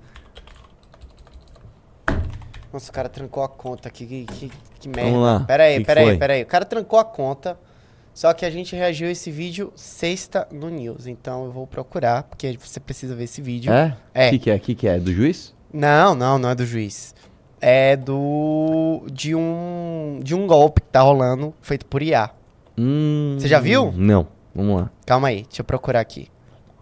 Nossa, o cara trancou a conta aqui. Que, que, que merda. Vamos lá. Pera aí, Que que pera aí, foi? pera aí. O cara trancou a conta. Só que a gente reagiu a esse vídeo sexta no News. Então eu vou procurar, porque você precisa ver esse vídeo. É? É. O que, que é? O que, que é? Do juiz? Não, não, não é do juiz. É do. de um. de um golpe que tá rolando, feito por IA. Hum, Você já viu? Não. Vamos lá. Calma aí, deixa eu procurar aqui.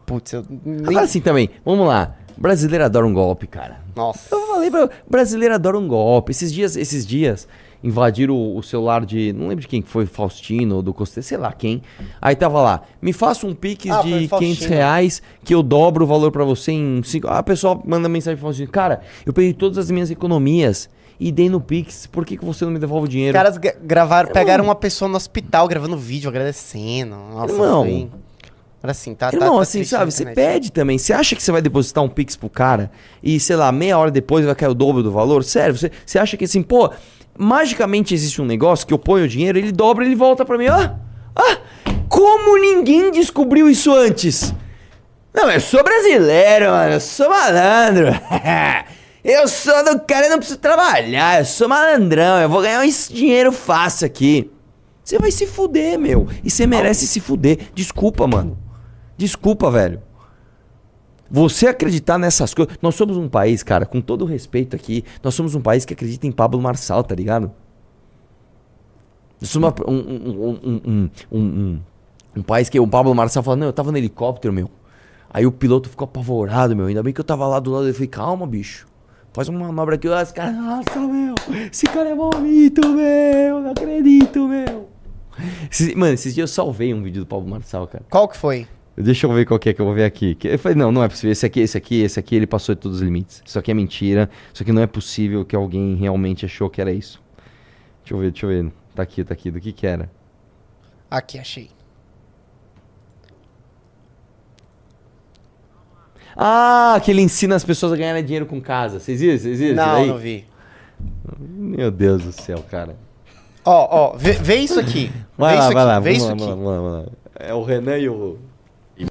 Putz, eu. Nem... Agora assim também, vamos lá. Brasileiro adora um golpe, cara. Nossa. Eu falei pra brasileiro adora um golpe. Esses dias, esses dias invadiram o, o celular de, não lembro de quem que foi, Faustino, do Costeiro, sei lá quem. Aí tava lá, me faça um pix Ah, foi de o Faustino. 500 reais que eu dobro o valor pra você em 5... Ah, o pessoal manda mensagem pro Faustino, cara, eu peguei todas as minhas economias e dei no pix, por que, que você não me devolve o Os dinheiro? caras gra- gravaram, pegaram uma pessoa no hospital gravando vídeo, agradecendo. Nossa, Irmão. foi... Era assim, tá, tá- Irmão, tá assim, sabe, você pede também. Você acha que você vai depositar um Pix pro cara e, sei lá, meia hora depois vai cair o dobro do valor? Sério, você, você acha que assim, pô, magicamente existe um negócio que eu ponho o dinheiro, ele dobra e ele volta pra mim. Ah, ah, como ninguém descobriu isso antes? Não, eu sou brasileiro, mano, eu sou malandro. *laughs* eu sou do cara, eu não preciso trabalhar, eu sou malandrão, eu vou ganhar esse dinheiro fácil aqui. Você vai se fuder, meu. E você merece se fuder. Desculpa, mano. Desculpa, velho. Você acreditar nessas coisas. Nós somos um país, cara, com todo respeito aqui, nós somos um país que acredita em Pablo Marçal, tá ligado? Nós somos uma- um, um, um, um, país que o Pablo Marçal fala: Não, eu tava no helicóptero, meu. Aí o piloto ficou apavorado, meu. Ainda bem que eu tava lá do lado. Eu falei: Calma, bicho. Faz uma manobra aqui. Os caras, nossa, meu. Esse cara é bonito, meu. Não acredito, meu. Mano, esses dias eu salvei um vídeo do Pablo Marçal, cara. Qual que foi? Deixa eu ver qual que é que eu vou ver aqui. Eu falei, não, não é possível. Esse aqui, esse aqui, esse aqui, ele passou de todos os limites. Isso aqui é mentira. Isso aqui não é possível que alguém realmente achou que era isso. Deixa eu ver, deixa eu ver. Tá aqui, tá aqui. Do que que era? Aqui, achei. Ah, que ele ensina as pessoas a ganharem dinheiro com casa. Vocês viram? Vocês viram? Não, daí? não vi. Meu Deus do céu, cara. Ó, ó, vê, vê isso aqui. Vai vê lá, isso vai aqui, lá. Vê Vamos isso lá, aqui. vamos lá, vamos lá, vamos lá. É o Renan e o...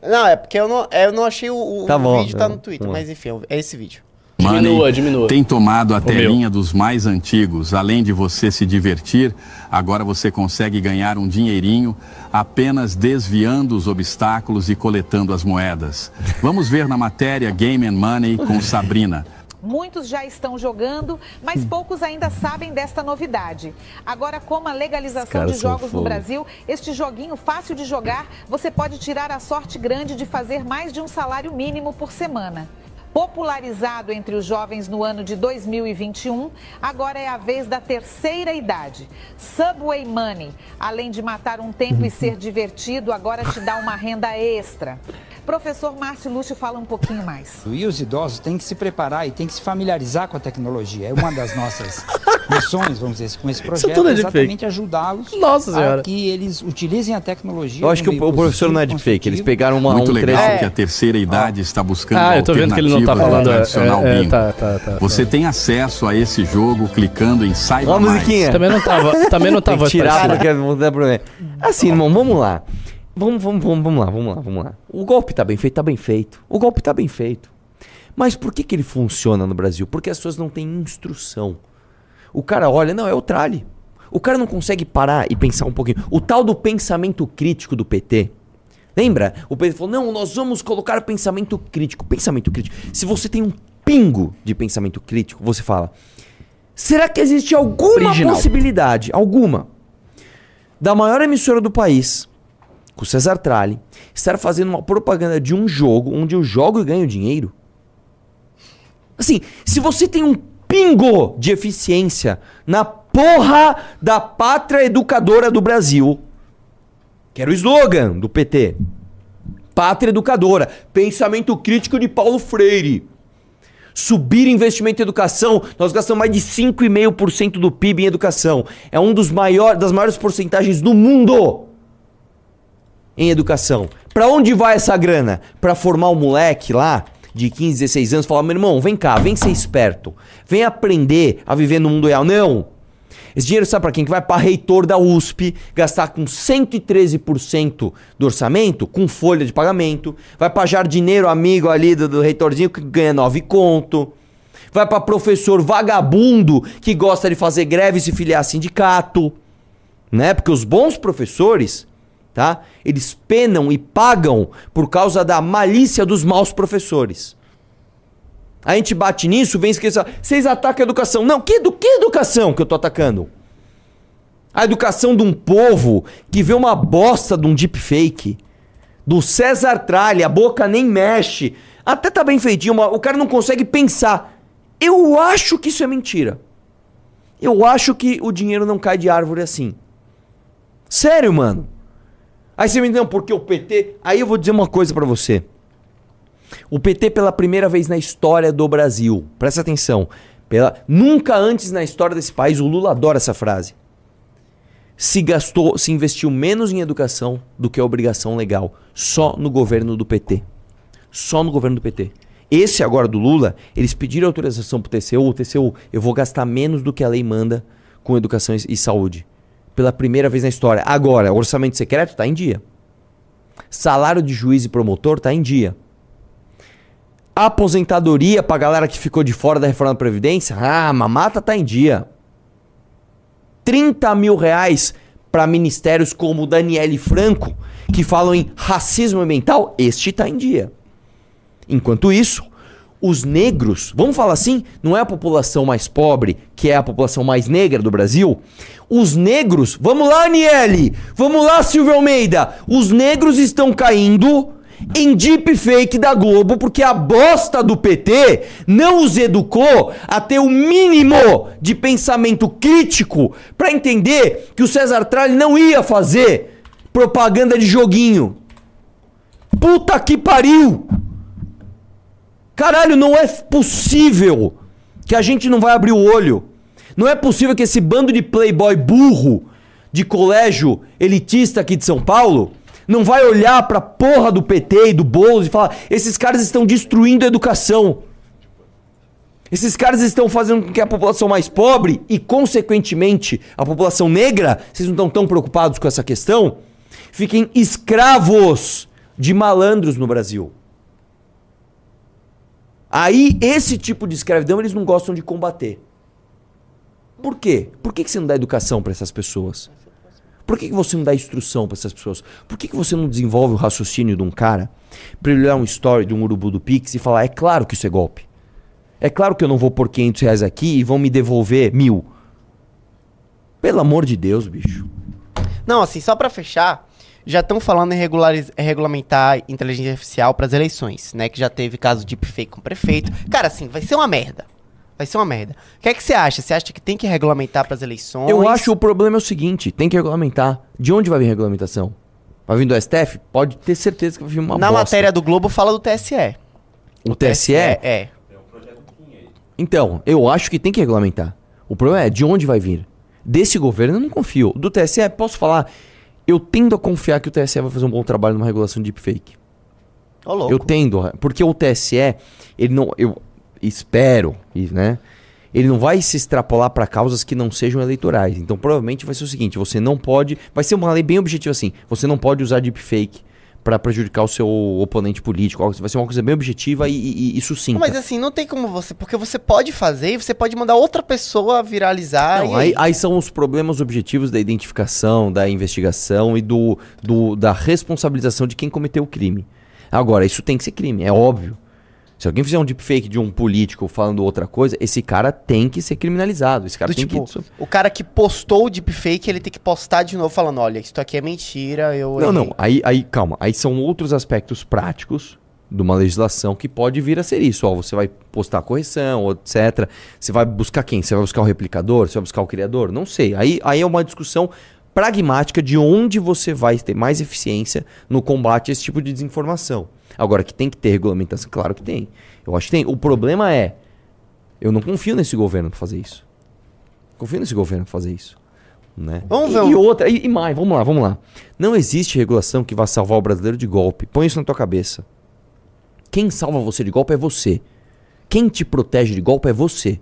Não, é porque eu não, eu não achei o, o Tá bom, vídeo, tá no Twitter, mas enfim, é esse vídeo. Diminua, diminua. tem tomado a telinha dos mais antigos. Além de você se divertir, agora você consegue ganhar um dinheirinho apenas desviando os obstáculos e coletando as moedas. Vamos ver na matéria Game and Money com Sabrina. Muitos já estão jogando, mas poucos ainda sabem desta novidade. Agora, com a legalização de jogos no. Brasil, este joguinho fácil de jogar, você pode tirar a sorte grande de fazer mais de um salário mínimo por semana. Popularizado entre os jovens no ano de 2021, agora é a vez da terceira idade. Subway Money, além de matar um tempo e ser divertido, agora te dá uma renda extra. Professor Márcio Lúcio fala um pouquinho mais. E os idosos têm que se preparar e têm que se familiarizar com a tecnologia. É uma das nossas *laughs* missões, vamos dizer, assim, com esse projeto, tudo é é exatamente ajudá-los a Senhora. que eles utilizem a tecnologia. Eu acho que o, professor não é positivo, deepfake. Eles pegaram uma, Muito um legal trecho. que a terceira idade está buscando Ah, eu tô vendo que ele não tá alternativas ao falando. é, tradicional é, bingo. tá, tá, tá. Você tem acesso a esse jogo clicando em Saiba Ó a Mais. musiquinha. Também não tava, também não Tem tava. que porque não dá problema. Assim, irmão, vamos lá. Vamos, vamos, vamos, vamos lá, vamos lá, vamos lá. O golpe tá bem feito, tá bem feito. O golpe tá bem feito. Mas por que, que ele funciona no Brasil? Porque as pessoas não têm instrução. O cara olha, não, é o trale. O cara não consegue parar e pensar um pouquinho. O tal do pensamento crítico do PT. Lembra? O PT falou: não, nós vamos colocar pensamento crítico. Pensamento crítico. Se você tem um pingo de pensamento crítico, você fala: será que existe alguma Original. possibilidade, alguma, da maior emissora do país, com o César Tralli, estar fazendo uma propaganda de um jogo onde eu jogo e ganho dinheiro? Assim, se você tem um pingo de eficiência na porra da pátria educadora do Brasil, que era o slogan do PT. Pátria educadora, pensamento crítico de Paulo Freire. Subir investimento em educação, nós gastamos mais de 5,5% do PIB em educação. É um dos maiores, das maiores porcentagens do mundo em educação. Pra onde vai essa grana? Pra formar um moleque lá de 15, 16 anos, falar: "Meu irmão, vem cá, vem ser esperto. Vem aprender a viver no mundo real". Não. Esse dinheiro sabe pra quem? Que vai pra reitor da USP, gastar com 113% do orçamento, com folha de pagamento. Vai pra jardineiro amigo ali do, do reitorzinho que ganha 9 conto. Vai pra professor vagabundo que gosta de fazer greve e se filiar a sindicato. Né? Porque os bons professores, tá? Eles penam e pagam por causa da malícia dos maus professores. A gente bate nisso, vem esquecer. Vocês atacam a educação. Não, que, edu que educação que eu tô atacando? A educação de um povo que vê uma bosta de um deepfake. Do César Tralha, a boca nem mexe. Até tá bem feitinho, mas o cara não consegue pensar. Eu acho que isso é mentira. Eu acho que o dinheiro não cai de árvore assim. Sério, mano. Aí você me diz, não, porque o PT. Aí eu vou dizer uma coisa pra você. O PT, pela primeira vez na história do Brasil, presta atenção, pela, nunca antes na história desse país, o Lula adora essa frase. Se gastou, se investiu menos em educação do que a obrigação legal, só no governo do PT. Só no governo do PT. Esse agora do Lula, eles pediram autorização pro TCU, o TCU, eu vou gastar menos do que a lei manda com educação e, saúde. Pela primeira vez na história. Agora, orçamento secreto tá em dia. Salário de juiz e promotor tá em dia. Aposentadoria pra galera que ficou de fora da reforma da Previdência? Ah, mamata tá em dia. 30 mil reais para ministérios como o Daniele Franco, que falam em racismo ambiental, este tá em dia. Enquanto isso, os negros, vamos falar assim, não é a população mais pobre, que é a população mais negra do Brasil. Os negros, vamos lá, Aniele, vamos lá, Silvio Almeida, os negros estão caindo em deepfake da Globo porque a bosta do PT não os educou a ter o mínimo de pensamento crítico para entender que o César Tralli não ia fazer propaganda de joguinho. Puta que pariu! Caralho, não é possível que a gente não vai abrir o olho. Não é possível que esse bando de playboy burro de colégio elitista aqui de São Paulo não vai olhar pra porra do PT e do Boulos e falar: esses caras estão destruindo a educação. Esses caras estão fazendo com que a população mais pobre e, consequentemente, a população negra, vocês não estão tão preocupados com essa questão, fiquem escravos de malandros no Brasil. Aí, esse tipo de escravidão eles não gostam de combater. Por quê? Por que, que você não dá educação para essas pessoas? Por que, que você não dá instrução para essas pessoas? Por que, que você não desenvolve o raciocínio de um cara para ele olhar um story de um urubu do Pix e falar: é claro que isso é golpe. É claro que eu não vou pôr 500 reais aqui e vão me devolver mil. Pelo amor de Deus, bicho. Não, assim, só pra fechar, já estão falando em regulamentar inteligência artificial pras eleições, né? Que já teve caso de deepfake com prefeito. Cara, assim, vai ser uma merda. Vai ser uma merda. O que é que você acha? Você acha que tem que regulamentar pras eleições? Eu acho o problema é o seguinte: tem que regulamentar. De onde vai vir regulamentação? Vai vir do STF? Pode ter certeza que vai vir uma Na bosta. matéria do Globo fala do TSE. O TSE? É. Então, eu acho que tem que regulamentar. O problema é de onde vai vir. Desse governo eu não confio. Do TSE, posso falar? Eu tendo a confiar que o TSE vai fazer um bom trabalho numa regulação de deepfake. Louco. Eu tendo, porque o TSE, ele não, eu espero, né? Ele não vai se extrapolar para causas que não sejam eleitorais. Então, provavelmente vai ser o seguinte: você não pode, vai ser uma lei bem objetiva assim. Você não pode usar deepfake para prejudicar o seu oponente político. algo- Vai ser uma coisa bem objetiva e, e, e sucinta. Mas assim, não tem como você. Porque você pode fazer e você pode mandar outra pessoa viralizar. Não, e aí, aí são os problemas objetivos da identificação, da investigação e do, do- da responsabilização de quem cometeu o crime. Agora, isso tem que ser crime, é óbvio. Se alguém fizer um deepfake de um político falando outra coisa, esse cara tem que ser criminalizado. Esse cara Do tem tipo, que. o cara que postou o deepfake, ele tem que postar de novo falando, olha, isso aqui é mentira, eu Não, não. Aí, aí, calma. Aí são outros aspectos práticos de uma legislação que pode vir a ser isso. Ó, você vai postar a correção, etc. Você vai buscar quem? Você vai buscar o replicador? Você vai buscar o criador? Não sei. Aí, aí é uma discussão pragmática de onde você vai ter mais eficiência no combate a esse tipo de desinformação. Agora, que tem que ter regulamentação, claro que tem. Eu acho que tem. O problema é, eu não confio nesse governo pra fazer isso. Confio nesse governo pra fazer isso. Né? Vamos e, ver um- e outra, e, e mais, vamos lá, vamos lá. Não existe regulação que vá salvar o brasileiro de golpe. Põe isso na tua cabeça. Quem salva você de golpe é você. Quem te protege de golpe é você.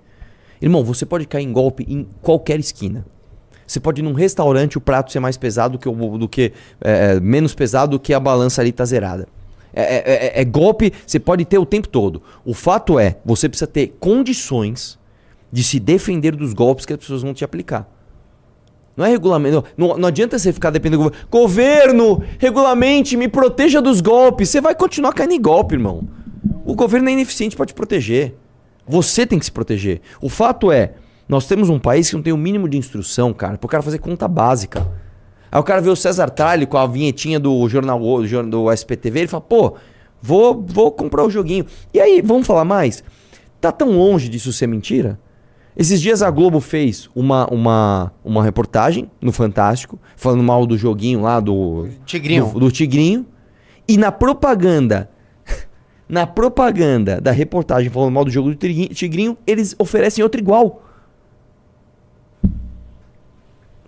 Irmão, você pode cair em golpe em qualquer esquina. Você pode ir num restaurante o prato ser mais pesado que o, do que é, é, menos pesado do que a balança ali tá zerada. É, é- é- é golpe, você pode ter o tempo todo. O fato é, você precisa ter condições de se defender dos golpes que as pessoas vão te aplicar. Não é regulamento. Não, não adianta você ficar dependendo do governo. Governo, regulamente, me proteja dos golpes. Você vai continuar caindo em golpe, irmão. O governo é ineficiente para te proteger. Você tem que se proteger. O fato é, nós temos um país que não tem o mínimo de instrução, cara, pro cara fazer conta básica. Aí o cara vê o César Tralli com a vinhetinha do jornal do, do SPTV, ele fala, pô, vou, vou comprar o joguinho. E aí, vamos falar mais? Tá tão longe disso ser mentira? Esses dias a Globo fez uma, uma, uma reportagem no Fantástico, falando mal do joguinho lá do Tigrinho. Do, do Tigrinho. E na propaganda, *laughs* na propaganda da reportagem falando mal do jogo do Tigrinho, Tigrinho eles oferecem outro igual.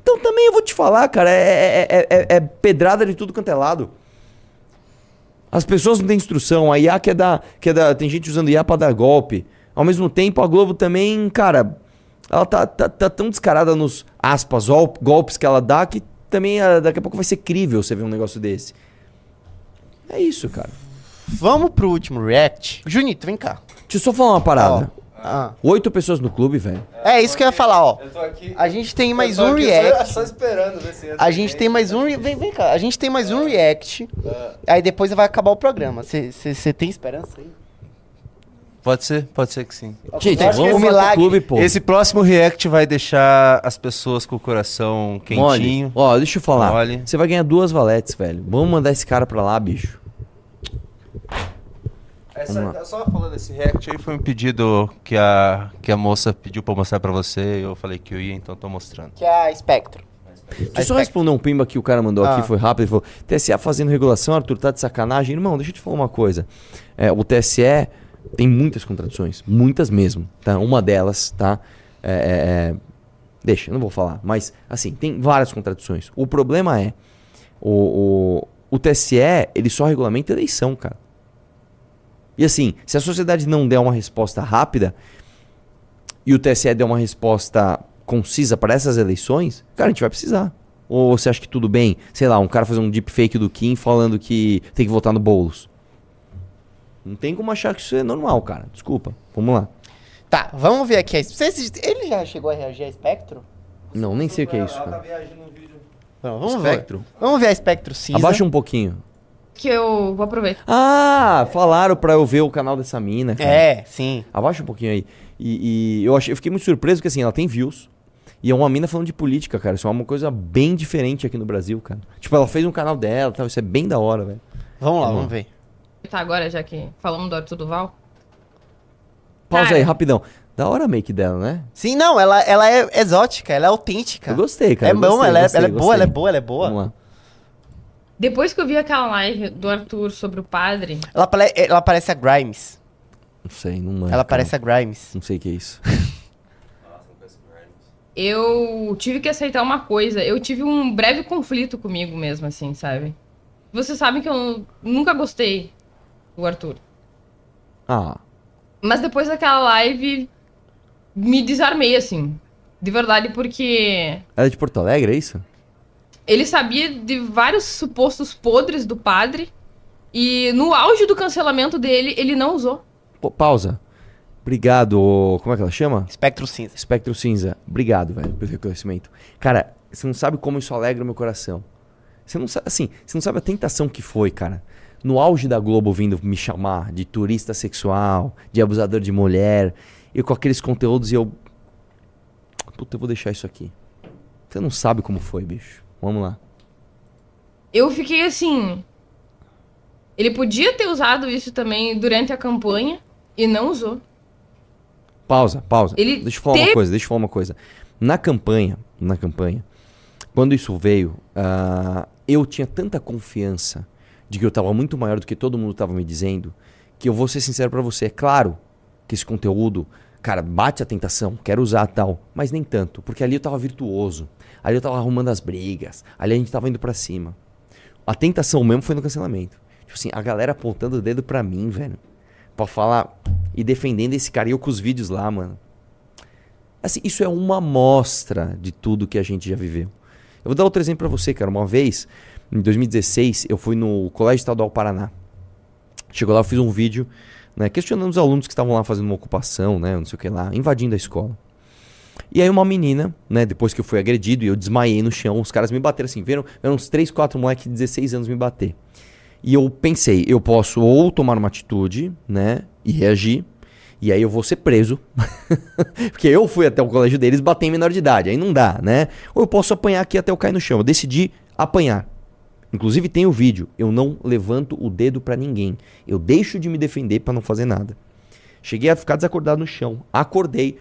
Então também eu vou te falar, cara, é, é- é- é- é pedrada de tudo quanto é lado. As pessoas não têm instrução, a IA quer dar, quer dar. Tem gente usando IA pra dar golpe. Ao mesmo tempo, a Globo também, cara, ela tá, tá, tá tão descarada nos aspas, gol- golpes que ela dá que também ah, daqui a pouco vai ser crível você ver um negócio desse. É isso, cara. Vamos pro último react. Junito, vem cá. Deixa eu só falar uma parada. Ah. Oito pessoas no clube, velho. É isso que eu ia falar, ó. Eu tô aqui. A gente tem mais um react. Só, só esperando ver se A gente tem mais um. re- Vem, vem cá. A gente tem mais um react. Aí depois vai acabar o programa. Você tem esperança aí? Pode ser, pode ser que sim. Gente, vamos pro milagre- clube, pô. Esse próximo react vai deixar as pessoas com o coração quentinho. Mole. Ó, deixa eu falar. Você vai ganhar duas valetes, velho. Vamos mandar esse cara pra lá, bicho. Essa, só falando desse react aí, foi um pedido que a, que a moça pediu pra eu mostrar pra você. Eu falei que eu ia, então tô mostrando. Que é a Spectro. Deixa eu só responder um pimba que o cara mandou Ah. aqui, foi rápido. Ele falou: TSE fazendo regulação, Arthur, tá de sacanagem. Irmão, deixa eu te falar uma coisa. É, o TSE tem muitas contradições, muitas mesmo. Tá? Uma delas, tá? É, é, é, deixa, não vou falar. Mas, assim, tem várias contradições. O problema é: o, o, o TSE, ele só regulamenta eleição, cara. E assim, se a sociedade não der uma resposta rápida e o TSE der uma resposta concisa para essas eleições, cara, a gente vai precisar. Ou você acha que tudo bem? Sei lá, um cara fazer um deepfake do Kim falando que tem que votar no Boulos. Não tem como achar que isso é normal, cara. Desculpa. Vamos lá. Tá, vamos ver aqui. Vocês- ele já chegou a reagir a Spectro? Não, nem sei o que é isso, cara. Não, vamos Espectro? ver. Vamos ver a Spectro cinza. Abaixa um pouquinho. Que eu vou aproveitar. Ah, falaram pra eu ver o canal dessa mina, cara. É, sim. Abaixa um pouquinho aí. E, e eu, achei, eu fiquei muito surpreso porque assim, ela tem views. E é uma mina falando de política, cara. Isso é uma coisa bem diferente aqui no Brasil, cara. Tipo, ela fez um canal dela e tal. Isso é bem da hora, velho. Vamos lá, Vamos vamos ver. Tá, agora, já que falamos do Arthur Duval. Pausa Cara. aí, rapidão. Da hora a make dela, né? Sim, não, ela, ela é exótica, ela é autêntica. Eu gostei, cara. É bom, gostei, ela, é, gostei, ela é boa, gostei. ela é boa, ela é boa. Vamos lá. Depois que eu vi aquela live do Arthur sobre o padre, Ela, ela parece a Grimes. Não sei, não manjo, ela cara. parece a Grimes. Não sei o que é isso. eu tive que aceitar uma coisa. Eu tive um breve conflito comigo mesmo, assim, sabe? Vocês sabem que eu nunca gostei do Arthur. Ah, Mas depois daquela live, me desarmei, assim. De verdade, porque ela é de Porto Alegre, é isso? Ele sabia de vários supostos podres do padre. E no auge do cancelamento dele, ele não usou. Pô, pausa. Obrigado. Como é que ela chama? Espectro cinza. Espectro Cinza. Obrigado, velho, pelo reconhecimento. Cara, você não sabe como isso alegra o meu coração. Você não sabe, assim, você não sabe a tentação que foi, cara. No auge da Globo vindo me chamar de turista sexual, de abusador de mulher, e com aqueles conteúdos e eu. Puta, eu vou deixar isso aqui. Você não sabe como foi, bicho. Vamos lá. Eu fiquei assim. Ele podia ter usado isso também durante a campanha e não usou. Pausa, pausa. Ele deixa eu falar uma coisa, deixa eu falar uma coisa. Na campanha, na campanha, quando isso veio, ah, eu tinha tanta confiança de que eu tava muito maior do que todo mundo tava me dizendo, que eu vou ser sincero pra você. É claro que esse conteúdo, cara, bate a tentação, quero usar tal, mas nem tanto, porque ali eu tava virtuoso. Ali eu tava arrumando as brigas, ali a gente tava indo pra cima. A tentação mesmo foi no cancelamento. Tipo assim, a galera apontando o dedo pra mim, velho. Pra falar e defendendo esse cara. E eu com os vídeos lá, mano. Assim, isso é uma amostra de tudo que a gente já viveu. Eu vou dar outro exemplo pra você, cara. Uma vez, em 2016, eu fui no Colégio Estadual Paraná. Chegou lá, eu fiz um vídeo, né, questionando os alunos que estavam lá fazendo uma ocupação, né, não sei o que lá, invadindo a escola. E aí uma menina, né, depois que eu fui agredido e eu desmaiei no chão, os caras me bateram assim, viram, viram uns 3, 4 moleques de 16 anos me bater. E eu pensei, eu posso ou tomar uma atitude, né, e reagir, e aí eu vou ser preso, *laughs* porque eu fui até o colégio deles bater em menor de idade, aí não dá, né? Ou eu posso apanhar aqui até eu cair no chão. Eu decidi apanhar. Inclusive tem o vídeo, eu não levanto o dedo pra ninguém. Eu deixo de me defender pra não fazer nada. Cheguei a ficar desacordado no chão. Acordei.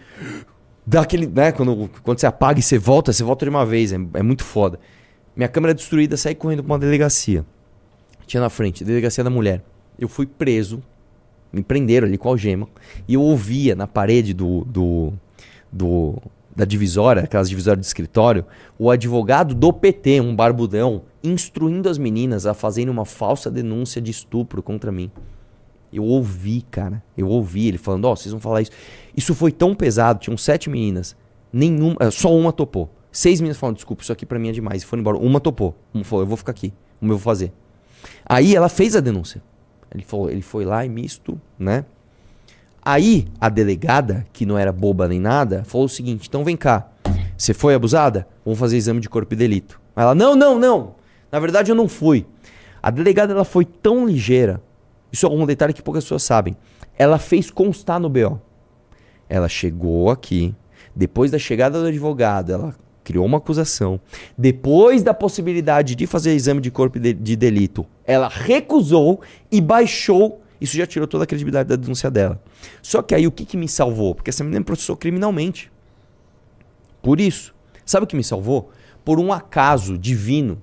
Dá aquele, né, quando, quando você apaga e você volta, você volta de uma vez, é, é muito foda. Minha câmera destruída, saí correndo pra uma delegacia. Tinha na frente, delegacia da mulher. Eu fui preso, me prenderam ali com algema, e eu ouvia na parede do, do, do da divisória, aquelas divisórias de escritório, o advogado do PT, um barbudão, instruindo as meninas a fazerem uma falsa denúncia de estupro contra mim. Eu ouvi, cara. Eu ouvi ele falando, ó, vocês vão falar isso. Isso foi tão pesado, tinham sete meninas. Nenhuma, eh, só uma topou. Seis meninas falaram, desculpa, isso aqui pra mim é demais. E foram embora. Uma topou. Uma falou, eu vou ficar aqui. Uma eu vou fazer. Aí ela fez a denúncia. Ele falou, ele foi lá e misto, né? Aí a delegada, que não era boba nem nada, falou o seguinte: então vem cá. Você foi abusada? Vamos fazer exame de corpo e delito. Ela, não, não, não. Na verdade eu não fui. A delegada ela foi tão ligeira. Isso é um detalhe que poucas pessoas sabem. Ela fez constar no BO. Ela chegou aqui, depois da chegada do advogado, ela criou uma acusação. Depois da possibilidade de fazer exame de corpo de, de delito, ela recusou e baixou. Isso já tirou toda a credibilidade da denúncia dela. Só que aí o que, que me salvou? Porque essa menina me processou criminalmente. Por isso. Sabe o que me salvou? Por um acaso divino.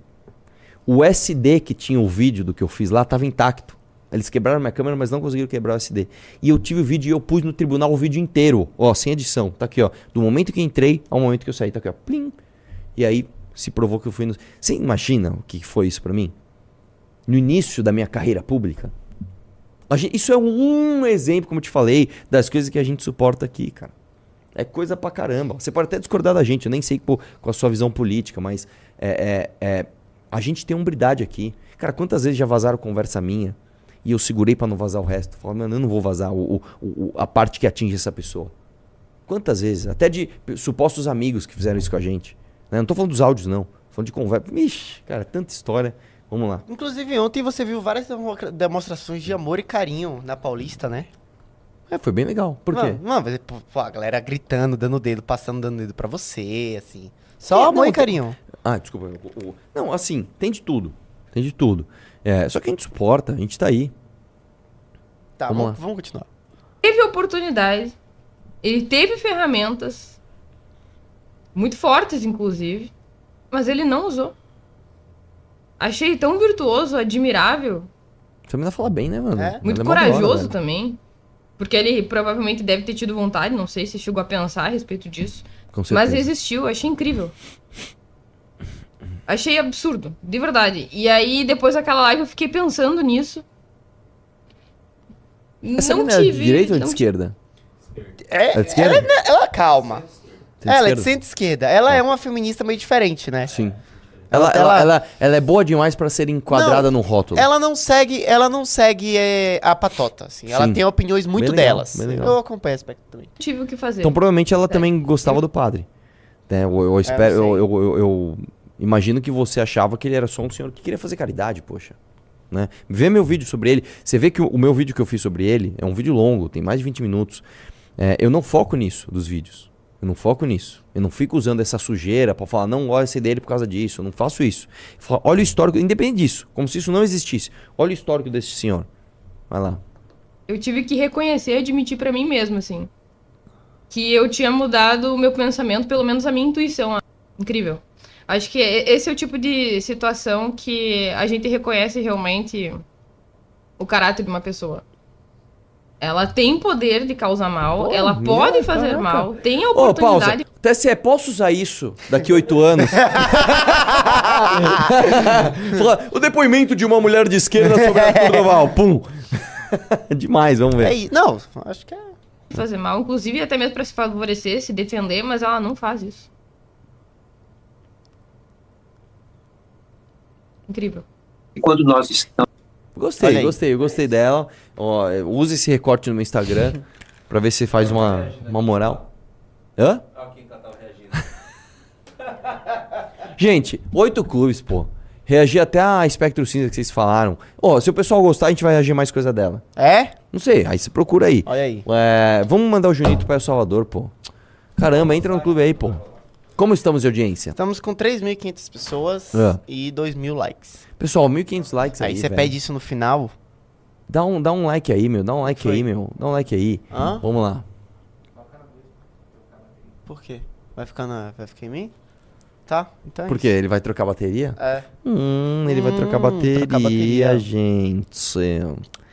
O SD que tinha o vídeo do que eu fiz lá estava intacto. Eles quebraram minha câmera, mas não conseguiram quebrar o SD. E eu tive o vídeo e eu pus no tribunal o vídeo inteiro. Ó, sem edição. Tá aqui, ó. Do momento que entrei ao momento que eu saí. Tá aqui, ó. Plim. E aí se provou que eu fui no... Você imagina o que foi isso pra mim? No início da minha carreira pública. Gente- isso é um exemplo, como eu te falei, das coisas que a gente suporta aqui, cara. É coisa pra caramba. Você pode até discordar da gente, eu nem sei pô, com a sua visão política, mas é, é- é- a gente tem umbridade aqui. Cara, quantas vezes já vazaram conversa minha e eu segurei pra não vazar o resto? Falei, mano, eu não vou vazar o, o- o- a parte que atinge essa pessoa. Quantas vezes? Até de supostos amigos que fizeram isso com a gente. né? Não tô falando dos áudios, não. Tô falando de conversa. Ixi, cara, tanta história. Vamos lá. Inclusive, ontem você viu várias demonstrações de amor e carinho na Paulista, né? É, foi bem legal. Por quê? Mano, pô, pô, a galera gritando, dando dedo, passando, dando dedo pra você, assim. Só É, amor não, e carinho. Ah, desculpa. o- o- Não, assim, tem de tudo. Tem de tudo. É, só que a gente suporta, a gente tá aí. Tá, Vamos vamos, vamos continuar. teve oportunidade, ele teve ferramentas, muito fortes, inclusive, mas ele não usou. Achei tão virtuoso, admirável, Você ainda fala bem, né, mano? É? Ela muito hora, corajoso velho. também. Porque ele provavelmente deve ter tido vontade, não sei se chegou a pensar a respeito disso. Com Mas existiu, achei incrível. Achei absurdo, de verdade. E aí, depois daquela live, eu fiquei pensando nisso. Essa não menina é de tive. direita ou de não esquerda? É, É de esquerda? Ela, é- ela calma. De ela é de esquerda? centro-esquerda. Ela é uma feminista meio diferente, né? Sim. Ela, ela, Ela- ela, ela é boa demais pra ser enquadrada no rótulo. Ela não segue, ela não segue é, a patota, assim. Ela Sim. tem opiniões muito Bem legal, delas. Eu acompanho esse aspecto também. tive o que fazer. Então provavelmente ela também gostava do padre. Né? Eu, eu espero, não eu, eu, eu- eu imagino que você achava que ele era só um senhor que queria fazer caridade, poxa. Né? Vê meu vídeo sobre ele. Você vê que o, o meu vídeo que eu fiz sobre ele é um vídeo longo, tem mais de 20 minutos. É, eu não foco nisso dos vídeos. Eu não foco nisso. Eu não fico usando essa sujeira pra falar, não, esse dele por causa disso. Eu não faço isso. Falo, olha o histórico, independente disso, como se isso não existisse. Olha o histórico desse senhor. Vai lá. Eu tive que reconhecer e admitir pra mim mesmo, assim. Que eu tinha mudado o meu pensamento, pelo menos a minha intuição. Incrível. Acho que esse é o tipo de situação que a gente reconhece realmente o caráter de uma pessoa. Ela tem poder de causar mal, Pô, ela minha, pode fazer caraca. mal, tem a oportunidade. TSE, posso usar isso daqui oito anos? *laughs* O depoimento de uma mulher de esquerda sobre Arthur Doval. Pum. *laughs* Demais, vamos ver. É. Não, acho que é. fazer mal, inclusive até mesmo pra se favorecer, se defender, mas ela não faz isso. Incrível. Quando nós estamos Gostei, gostei, eu gostei dela. Ó, use esse recorte no meu Instagram *laughs* pra ver se faz uma, uma moral. Hã? *laughs* Gente, oito clubes, pô. Reagir até a Espectro Cinza que vocês falaram. Ó, se o pessoal gostar, a gente vai reagir mais coisa dela. É? Não sei, aí você procura aí. Olha aí. É, vamos mandar o Junito para El Salvador, pô. Caramba, entra no clube aí, pô. Como estamos de audiência? Estamos com 3.500 pessoas É. e 2.000 likes. Pessoal, 1.500 likes aí, Aí você pede isso no final. Dá um, dá um like aí, meu. Dá um like Foi. aí, meu. Dá um like aí. Hã? Vamos lá. Por quê? Vai ficar, na, vai ficar em mim? Tá? Então é Por quê? Ele vai trocar bateria? É, Hum, ele vai trocar Hum, bateria, trocar bateria. gente.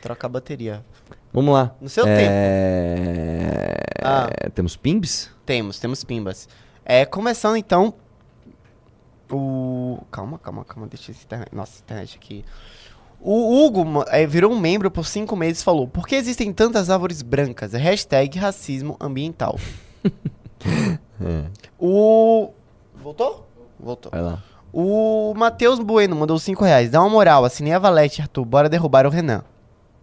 trocar a bateria. Vamos lá. No seu é... Ah. Temos pimbs? Temos, temos pimbas. É, começando então. O. Calma, calma, calma. Deixa esse internet. Nossa, internet aqui. O Hugo é, virou um membro por cinco meses e falou: Por que existem tantas árvores brancas? É hashtag racismo ambiental. *laughs* O. Voltou? Voltou. Vai lá. O Matheus Bueno mandou 5 reais. Dá uma moral, assinei a Valete, Arthur. Bora derrubar o Renan.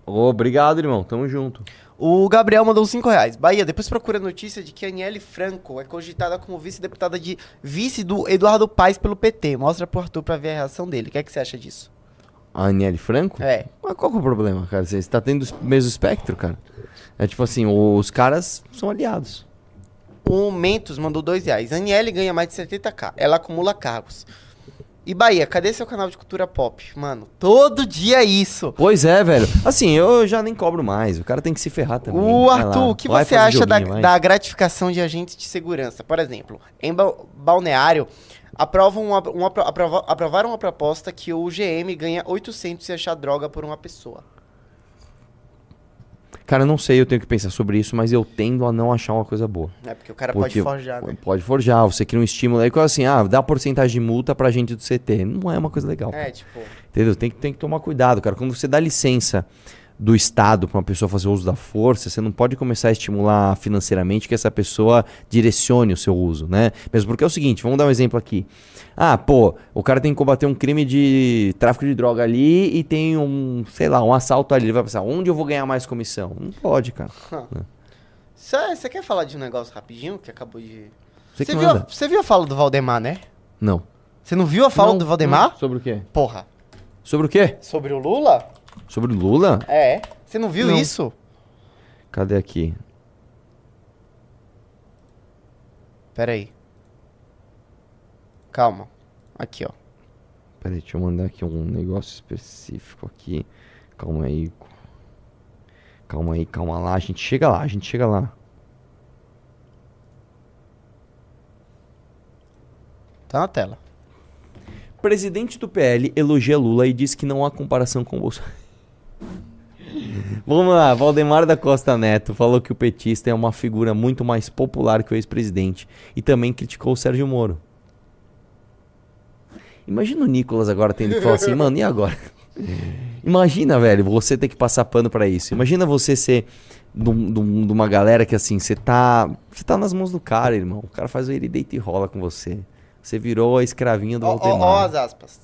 Obrigado, irmão. Tamo junto. O Gabriel mandou 5 reais. Bahia, depois procura a notícia de que a Aniele Franco é cogitada como vice-deputada de vice do Eduardo Paes pelo PT. Mostra pro Arthur pra ver a reação dele. O que, é que você acha disso? A Aniele Franco? É. Mas qual que é o problema, cara? Você tá tendo o mesmo espectro, cara? É tipo assim, os caras são aliados. O Mentos mandou 2 reais. A Aniele ganha mais de 70k. Ela acumula cargos. E Bahia, cadê seu canal de cultura pop? Mano, todo dia é isso. Pois é, velho. Assim, eu já nem cobro mais. O cara tem que se ferrar também. O Vai Arthur, lá. o que Vai você acha da, joguinho, vai. da gratificação de agentes de segurança? Por exemplo, em Ba- Balneário, aprovam uma, uma- aprova- aprovaram uma proposta que o GM ganha 800 se achar droga por uma pessoa. Cara, não sei, eu tenho que pensar sobre isso, mas eu tendo a não achar uma coisa boa. É, porque o cara Porque pode forjar, né? Pode forjar, você cria um estímulo aí, coisa assim, ah, dá porcentagem de multa pra gente do CT. Não é uma coisa legal. É, tipo... Entendeu? Tem, que- tem que tomar cuidado, cara. Quando você dá licença do Estado pra uma pessoa fazer uso da força, você não pode começar a estimular financeiramente que essa pessoa direcione o seu uso, né? Mesmo porque é o seguinte, vamos dar um exemplo aqui. Ah, pô, o cara tem que combater um crime de tráfico de droga ali e tem um, sei lá, um assalto ali. Ele vai pensar, onde eu vou ganhar mais comissão? Não pode, cara. *laughs* Você você quer falar de um negócio rapidinho que acabou de... Você viu, a- você viu a fala do Valdemar, né? Não. Você não viu a fala Não, do Valdemar? não. Sobre o quê? Porra. Sobre o quê? Sobre o Lula? Sobre o Lula? É. Você não viu Não. isso? Cadê aqui? Pera aí. Calma. Aqui, ó. Peraí, deixa eu mandar aqui um negócio específico aqui. Calma aí. Calma aí, calma lá. A gente chega lá, a gente chega lá. Tá na tela. Presidente do PL elogia Lula e diz que não há comparação com o Bolsonaro. Vamos lá, Valdemar da Costa Neto falou que o petista é uma figura muito mais popular que o ex-presidente e também criticou o Sérgio Moro. Imagina o Nicolas agora tendo que falar assim, mano, e agora? Imagina, velho, você ter que passar pano pra isso. Imagina você ser de um- um- uma galera que assim, você tá. Você tá nas mãos do cara, irmão. O cara faz o ele deita e rola com você. Você virou a escravinha do Ó, ó, Valdemar. ó as aspas.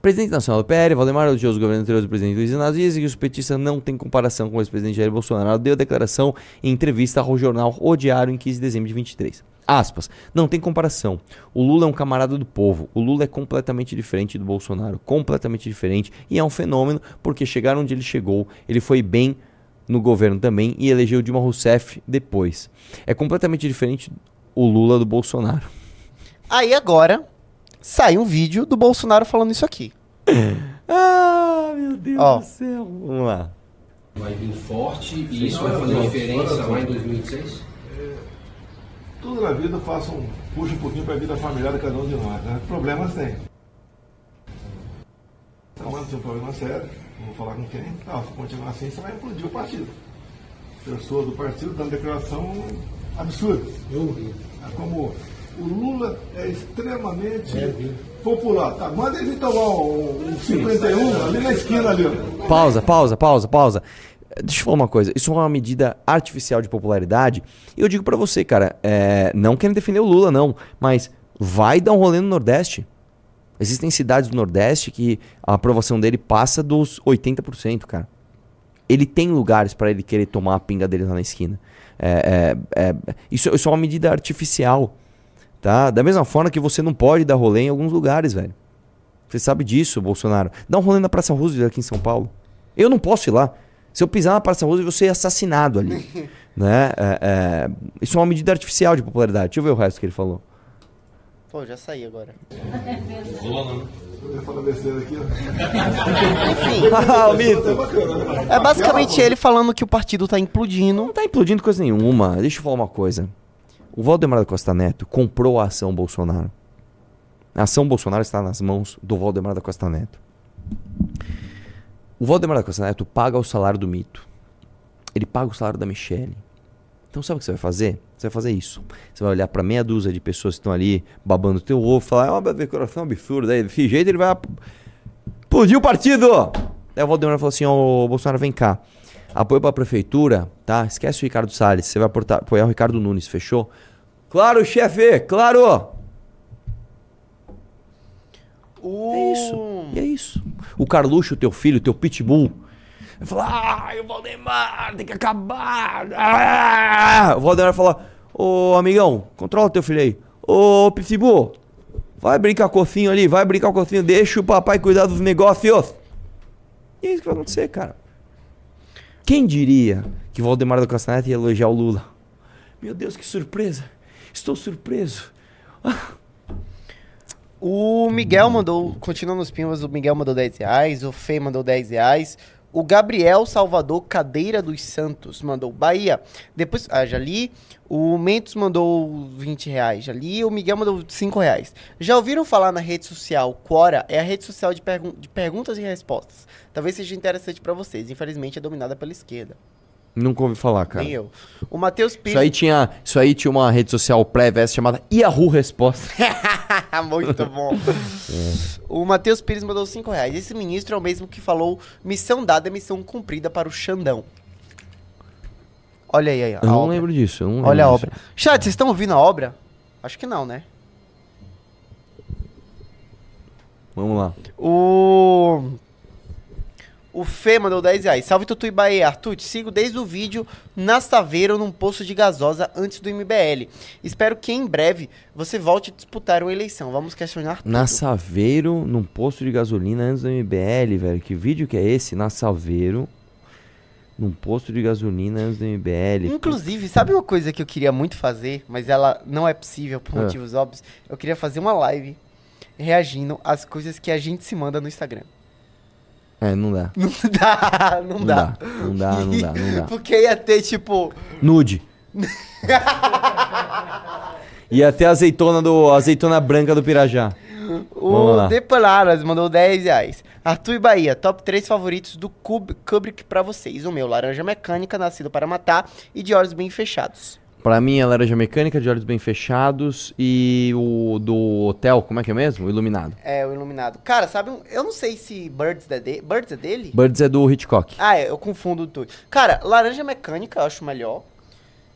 Presidente nacional do PL, Valdemar elogiou os governos anteriores do presidente Luiz Inácio e que os petistas não têm comparação com o ex-presidente Jair Bolsonaro. Deu declaração em entrevista ao jornal O Diário em 15 de dezembro de 23. Aspas. Não tem comparação. O Lula é um camarada do povo. O Lula é completamente diferente do Bolsonaro. Completamente diferente. E é um fenômeno porque chegar onde ele chegou, ele foi bem no governo também e elegeu Dilma Rousseff depois. É completamente diferente o Lula do Bolsonaro. Aí agora sai um vídeo do Bolsonaro falando isso aqui. *laughs* Ah, meu Deus Ó. do céu. Vamos lá. Vai vir forte e isso vai fazer diferença lá em 2026? Tudo na vida eu faço um, puxo um pouquinho para a vida familiar de cada um de nós, né? Problemas tem. Então, antes tem um problema sério, não vou falar com quem. Não, se continuar assim, você vai implodir o partido. Pessoa do partido dando declaração absurda. É Como o Lula é extremamente popular. Tá, manda ele tomar um, um 51 ali na esquina ali. Pausa, pausa, pausa, pausa. Deixa eu falar uma coisa. Isso é uma medida artificial de popularidade. E eu digo pra você, cara, é, não querendo defender o Lula, não, mas vai dar um rolê no Nordeste. Existem cidades do Nordeste que a aprovação dele passa dos 80%, cara. Ele tem lugares pra ele querer tomar a pinga dele lá na esquina. É, é, é, isso, isso é uma medida artificial. Tá? Da mesma forma que você não pode dar rolê em alguns lugares, velho. Você sabe disso, Bolsonaro. Dá um rolê na Praça Roosevelt aqui em São Paulo. Eu não posso ir lá. Se eu pisar na Praça Roosevelt, eu vou ser assassinado ali. *laughs* né? É, é, Isso é uma medida artificial de popularidade. Deixa eu ver o resto que ele falou. Pô, já saí agora. Eu ia falar besteira aqui, ó. Enfim. Ah, *laughs* o mito. É basicamente ele falando que o partido tá implodindo. Não tá implodindo coisa nenhuma. Deixa eu falar uma coisa. O Valdemar da Costa Neto comprou a ação Bolsonaro. A ação Bolsonaro está nas mãos do Valdemar da Costa Neto. O Valdemar da Costa Neto paga o salário do mito. Ele paga o salário da Michelle. Então sabe o que você vai fazer? Você vai fazer isso. Você vai olhar pra meia dúzia de pessoas que estão ali babando teu ovo e falar, é uma decoração absurda. Aí, desse jeito ele vai explodir o partido. Aí o Valdemar falou assim, ô Bolsonaro, vem cá. Apoio pra prefeitura, tá? Esquece o Ricardo Salles. Você vai aportar- apoiar o Ricardo Nunes, fechou? Claro, chefe, claro! É isso. E é isso. O Carluxo, teu filho, teu pitbull, vai falar: ai, o Valdemar tem que acabar. Ah! O Valdemar fala: Ô amigão, controla teu filho aí. Ô pitbull, vai brincar com o Cofinho ali, vai brincar com o Cofinho, deixa o papai cuidar dos negócios. E é isso que vai acontecer, cara. Quem diria que Valdemar da Costa Neto ia elogiar o Lula? Meu Deus, que surpresa! Estou surpreso. O Miguel mandou, continua nos pimbas, o Miguel mandou 10 reais, o Fê mandou 10 reais, o Gabriel Salvador Cadeira dos Santos mandou Bahia. Depois, ah, já li. O Mentos mandou 20 reais, já li. O Miguel mandou 5 reais. Já ouviram falar na rede social Quora? É a rede social de, pergun- de perguntas e respostas. Talvez seja interessante pra vocês. Infelizmente é dominada pela esquerda. Nunca ouvi falar, cara. Nem eu. O Matheus Pires. Isso aí, tinha, isso aí tinha uma rede social prévia essa chamada Yahoo Resposta. *laughs* Muito bom. O Matheus Pires mandou 5 reais. Esse ministro é o mesmo que falou missão dada é missão cumprida para o Xandão. Olha aí, aí Eu não obra. lembro disso. não lembro Olha a disso. obra. Chat, vocês estão ouvindo a obra? Acho que não, né? Vamos lá. O. O Fê mandou 10 reais. Salve Tutu e Bahia. Arthur, te sigo desde o vídeo na Saveiro num posto de gasosa antes do MBL. Espero que em breve você volte a disputar uma eleição. Vamos questionar tudo. Na Saveiro, num posto de gasolina antes do MBL, velho. Que vídeo que é esse? Na Saveiro, num posto de gasolina antes do MBL. Inclusive, sabe uma coisa que eu queria muito fazer, mas ela não é possível por Ah. motivos óbvios? Eu queria fazer uma live reagindo às coisas que a gente se manda no Instagram. É, não dá. *laughs* Não dá, não, Não dá. dá, não dá, não dá, não dá. Porque ia ter, tipo. Nude. E até a azeitona, do, azeitona branca do Pirajá. O. Depolaras mandou 10 reais. Arthur e Bahia, top 3 favoritos do Kub- Kubrick pra vocês. O meu, Laranja Mecânica, Nascido para Matar e De Olhos Bem Fechados. Pra mim, é Laranja Mecânica, de olhos bem fechados. E o do hotel, como é que é mesmo? O Iluminado. É, o Iluminado. Cara, sabe, eu não sei se Birds é, de... Birds é dele? Birds é do Hitchcock. Ah, é, eu confundo tudo. Cara, Laranja Mecânica eu acho melhor.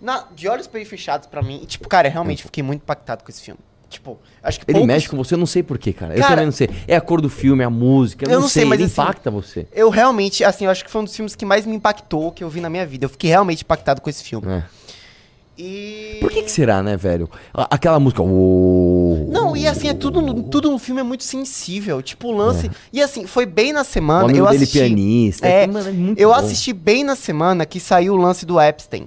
Na, de Olhos Bem Fechados pra mim, e, tipo, cara, eu realmente fiquei muito impactado com esse filme. Tipo, acho que Ele poucos- mexe com você, eu não sei porquê, cara. Eu Cara- também não sei. É a cor do filme, a música, eu, Eu não, não sei, sei, mas ele assim, impacta você. Eu realmente, assim, eu acho que foi um dos filmes que mais me impactou que eu vi na minha vida. Eu fiquei realmente impactado com esse filme. É. E. Por que, que será, né, velho? Aquela música. "Oh". Não, e assim, é tudo, tudo no filme é muito sensível. Tipo, o lance. E assim, foi bem na É. O semana. amigo eu dele assisti. pianista. É, é eu bom. assisti bem na semana que saiu o lance do Epstein.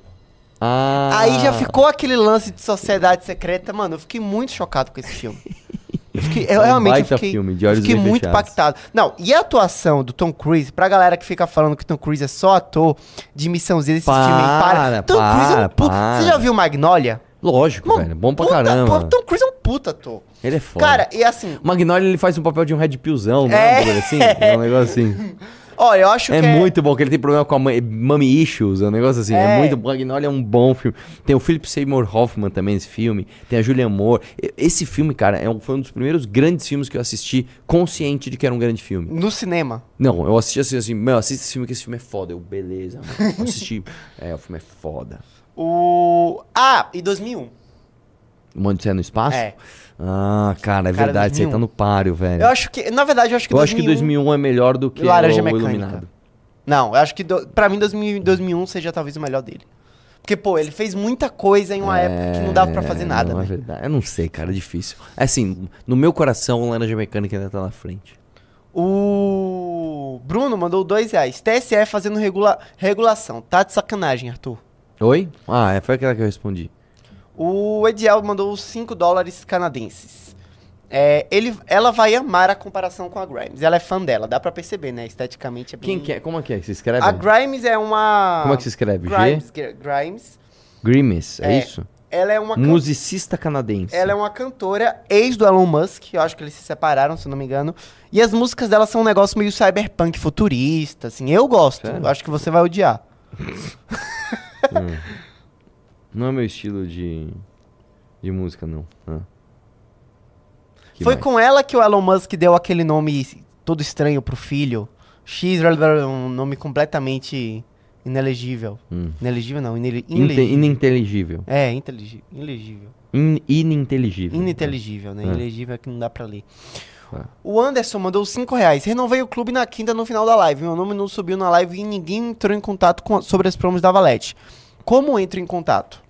Ah. Aí já ficou aquele lance de sociedade secreta. Mano, eu fiquei muito chocado com esse filme. *laughs* Eu, fiquei, eu É um realmente eu fiquei, filme, de eu olhos fiquei muito fechados. impactado. Não, e a atuação do Tom Cruise, pra galera que fica falando que Tom Cruise é só ator de missãozinha desse Para, filme para. Tom Cruise é um para, para. Você já viu Magnolia? Lógico, velho. Bom pra Puta, caramba. Tom Cruise é um puta ator. Ele é foda. Cara, e assim, O Magnolia ele faz um papel de um Red Pillzão, né? É. Assim. É um *laughs* negócio assim. Olha, eu acho É que muito bom, que ele tem problema com a mãe, mommy issues, é um negócio assim. É, É. muito bom. Magnolia é um bom filme. Tem o Philip Seymour Hoffman também nesse filme. Tem a Julianne Moore. Esse filme, cara, é um- foi um dos primeiros grandes filmes que eu assisti consciente de que era um grande filme. no cinema. Não, eu assisti assim, assim, meu, assista esse filme que esse filme é foda. Eu, beleza, mano. Eu assisti. *laughs* é, o filme é foda. O. Ah, e 2001. O de no Espaço? É. Ah, cara, é Cara, verdade. Você 2001. tá no páreo, velho. Eu acho que. Na verdade, eu acho que Eu acho que 2001 é melhor do que Laranja o Mecânica. Iluminado. Não, eu acho que do, pra mim 2000, 2001 seja talvez o melhor dele. Porque, pô, ele fez muita coisa em uma época que não dava pra fazer nada, não é né? verdade. Eu não sei, cara, é difícil. Assim, no meu coração, o Laranja Mecânica ainda tá na frente. O Bruno mandou dois reais. TSE fazendo regula... regulação. Tá de sacanagem, Arthur. Oi? Ah, é, foi aquela que eu respondi. O Ediel mandou 5 dólares canadenses. É, ele, ela vai amar a comparação com a Grimes. Ela é fã dela, dá pra perceber, né? Esteticamente é bem... Quem que é? Como é que é? Se escreve? A Grimes é uma... Como é que se escreve? G? Grimes. Gr- Grimes. Grimes, é, É, isso? Ela é uma... can- Musicista canadense. Ela é uma cantora, ex do Elon Musk, eu acho que eles se separaram, se não me engano. E as músicas dela são um negócio meio cyberpunk futurista, assim. Eu gosto, eu acho que você vai odiar. *laughs* Hum. Não é meu estilo de, de música, não. Ah. Foi mais? com ela que o Elon Musk deu aquele nome todo estranho pro filho. X, um nome completamente inelegível. Hum. Inelegível não, inele- Inte- ininteligível. É, intelig- inelegível. In- ininteligível. Ininteligível, né? É. Ilegível é que não dá pra ler. Tá. O Anderson mandou 5 reais. Renovei o clube na quinta no final da live. Meu nome não subiu na live e ninguém entrou em contato com, sobre as promos da Valete. Como entro em contato?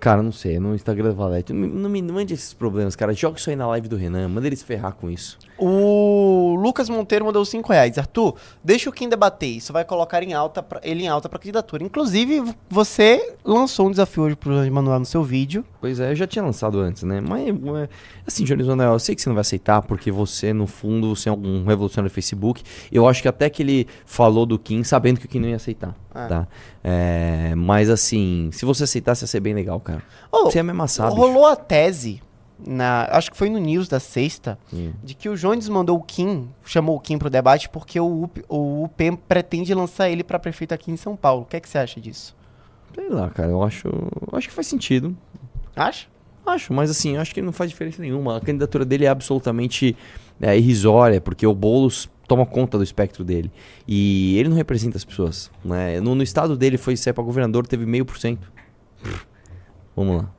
Cara, não sei, no Instagram da Valete. Não, me- não me mande esses problemas, cara. Joga isso aí na live do Renan, manda eles ferrar com isso. O Lucas Monteiro mandou 5 reais. Arthur, deixa o Kim debater. Isso vai colocar em alta pra- ele em alta pra candidatura. Inclusive, você lançou um desafio hoje pro Jorge Manuel no seu vídeo. Pois é, eu já tinha lançado antes, né? Mas, é, assim, Jones Manuel, eu sei que você não vai aceitar, porque você, no fundo, você é um revolucionário do Facebook. Eu acho que até que ele falou do Kim sabendo que o Kim não ia aceitar, Ah. tá? É, mas, assim, se você aceitasse, ia ser bem legal, cara. Ô, você ia me amassar, bicho. Rolou a tese, na, acho que foi no News da sexta, Hum. de que o Jones mandou o Kim, chamou o Kim pro debate porque o UP, o UP pretende lançar ele pra prefeito aqui em São Paulo. O que, é que você acha disso? Sei lá, cara, eu acho, acho que faz sentido. Acha? Acho, mas assim, acho que não faz diferença nenhuma. A candidatura dele é absolutamente é, irrisória, porque o Boulos toma conta do espectro dele. E ele não representa as pessoas. Né? No, no estado dele foi sair pra governador, teve meio por cento. Vamos lá.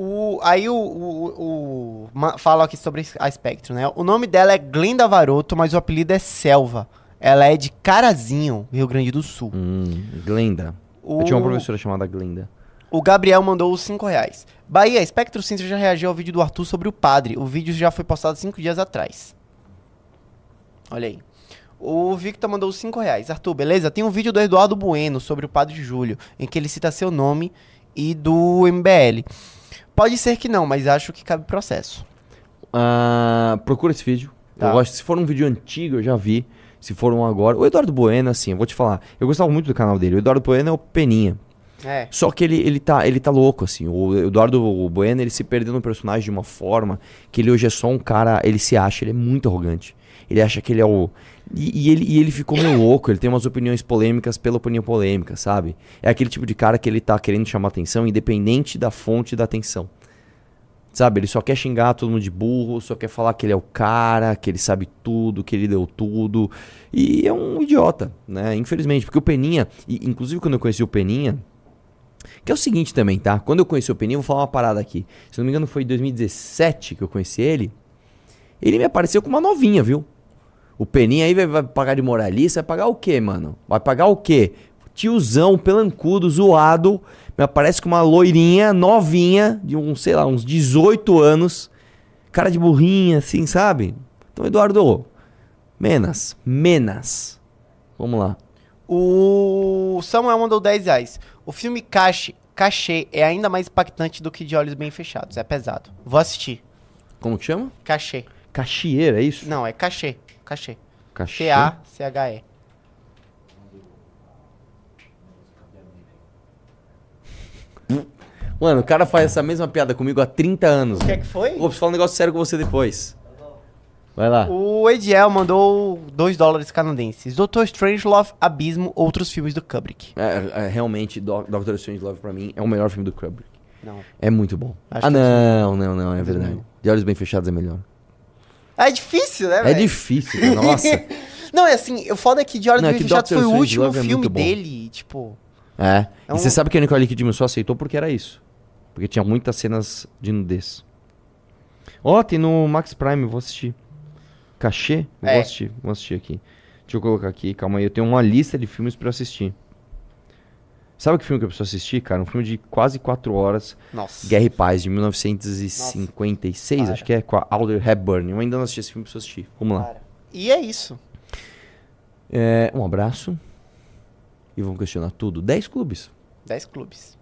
O, aí o, o, o- fala aqui sobre a Spectrum, né? O nome dela é Glenda Varoto, mas o apelido é Selva. Ela é de Carazinho, Rio Grande do Sul. Hum, Glenda. Eu tinha uma professora chamada Glenda. O Gabriel mandou os 5 reais. Bahia, Spectro Cinza já reagiu ao vídeo do Arthur sobre o padre. O vídeo já foi postado 5 dias atrás. Olha aí. O Victor mandou os 5 reais. Arthur, beleza? Tem um vídeo do Eduardo Bueno sobre o padre Júlio, em que ele cita seu nome e do MBL. Pode ser que não, mas acho que cabe processo. Ah, procura esse vídeo. Tá. Eu gosto. Se for um vídeo antigo, eu já vi. Se for um agora. O Eduardo Bueno, assim, eu vou te falar. Eu gostava muito do canal dele. O Eduardo Bueno é o Peninha. É. Só que ele, ele, tá, ele tá louco, assim. O Eduardo Bueno, ele se perdeu no personagem de uma forma que ele hoje é só um cara. Ele se acha, ele é muito arrogante. Ele acha que ele é o. E, e ele, e ele ficou meio louco, ele tem umas opiniões polêmicas pela opinião polêmica, sabe? É aquele tipo de cara que ele tá querendo chamar atenção, independente da fonte da atenção. Sabe? Ele só quer xingar todo mundo de burro, só quer falar que ele é o cara, que ele sabe tudo, que ele deu tudo. E é um idiota, né? Infelizmente, porque o Peninha, e, inclusive quando eu conheci o Peninha, que é o seguinte também, tá? Quando eu conheci o Peninha, vou falar uma parada aqui. Se não me engano, foi em 2017 que eu conheci ele. Ele me apareceu com uma novinha, viu? O Peninha aí vai, vai pagar de moralista, vai pagar o quê, mano? Vai pagar o quê? Tiozão, pelancudo, zoado, me aparece com uma loirinha, novinha, de uns, sei lá, uns 18 anos, cara de burrinha, assim, sabe? Então, Eduardo, menos, menos. Vamos lá. O Samuel mandou 10 reais. O filme Cachê, Cachê é ainda mais impactante do que De Olhos Bem Fechados. É pesado. Vou assistir. Como que chama? Cachê. Cachieira, é isso? Não, é Cachê. Cachê. Cachê? C-A-C-H-E. Mano, o cara faz essa mesma piada comigo há 30 anos. O que é que foi? Vou falar um negócio sério com você depois. Vai lá. O Ediel mandou 2 dólares canadenses. Doutor Strangelove, Abismo, outros filmes do Kubrick. É, é, realmente, Do- Doctor Strange Love pra mim é o melhor filme do Kubrick. Não. É muito bom. Acho ah, que é não, não, não, é verdade. De Olhos Bem Fechados é melhor. É difícil, né, É difícil, cara, nossa. *laughs* Não, é assim, o foda é que De Não, é Fechados Dr. foi o último é filme dele, tipo... É. É E você um- sabe que a Nicole Kidman só aceitou porque era isso. Porque tinha muitas cenas de nudez. Ó, tem no Max Prime, vou assistir. Cachê? É. Vou assistir, vou assistir aqui. Deixa eu colocar aqui, calma aí. Eu tenho uma lista de filmes pra assistir. Sabe que filme que eu preciso assistir, cara? Um filme de quase 4 horas. Nossa. Guerra e Paz, de 1956, Para. acho que é, com a Alder Hepburn. Eu ainda não assisti esse filme, preciso assistir. Vamos lá. E é isso. É, um abraço. E vamos questionar tudo. 10 clubes. 10 clubes.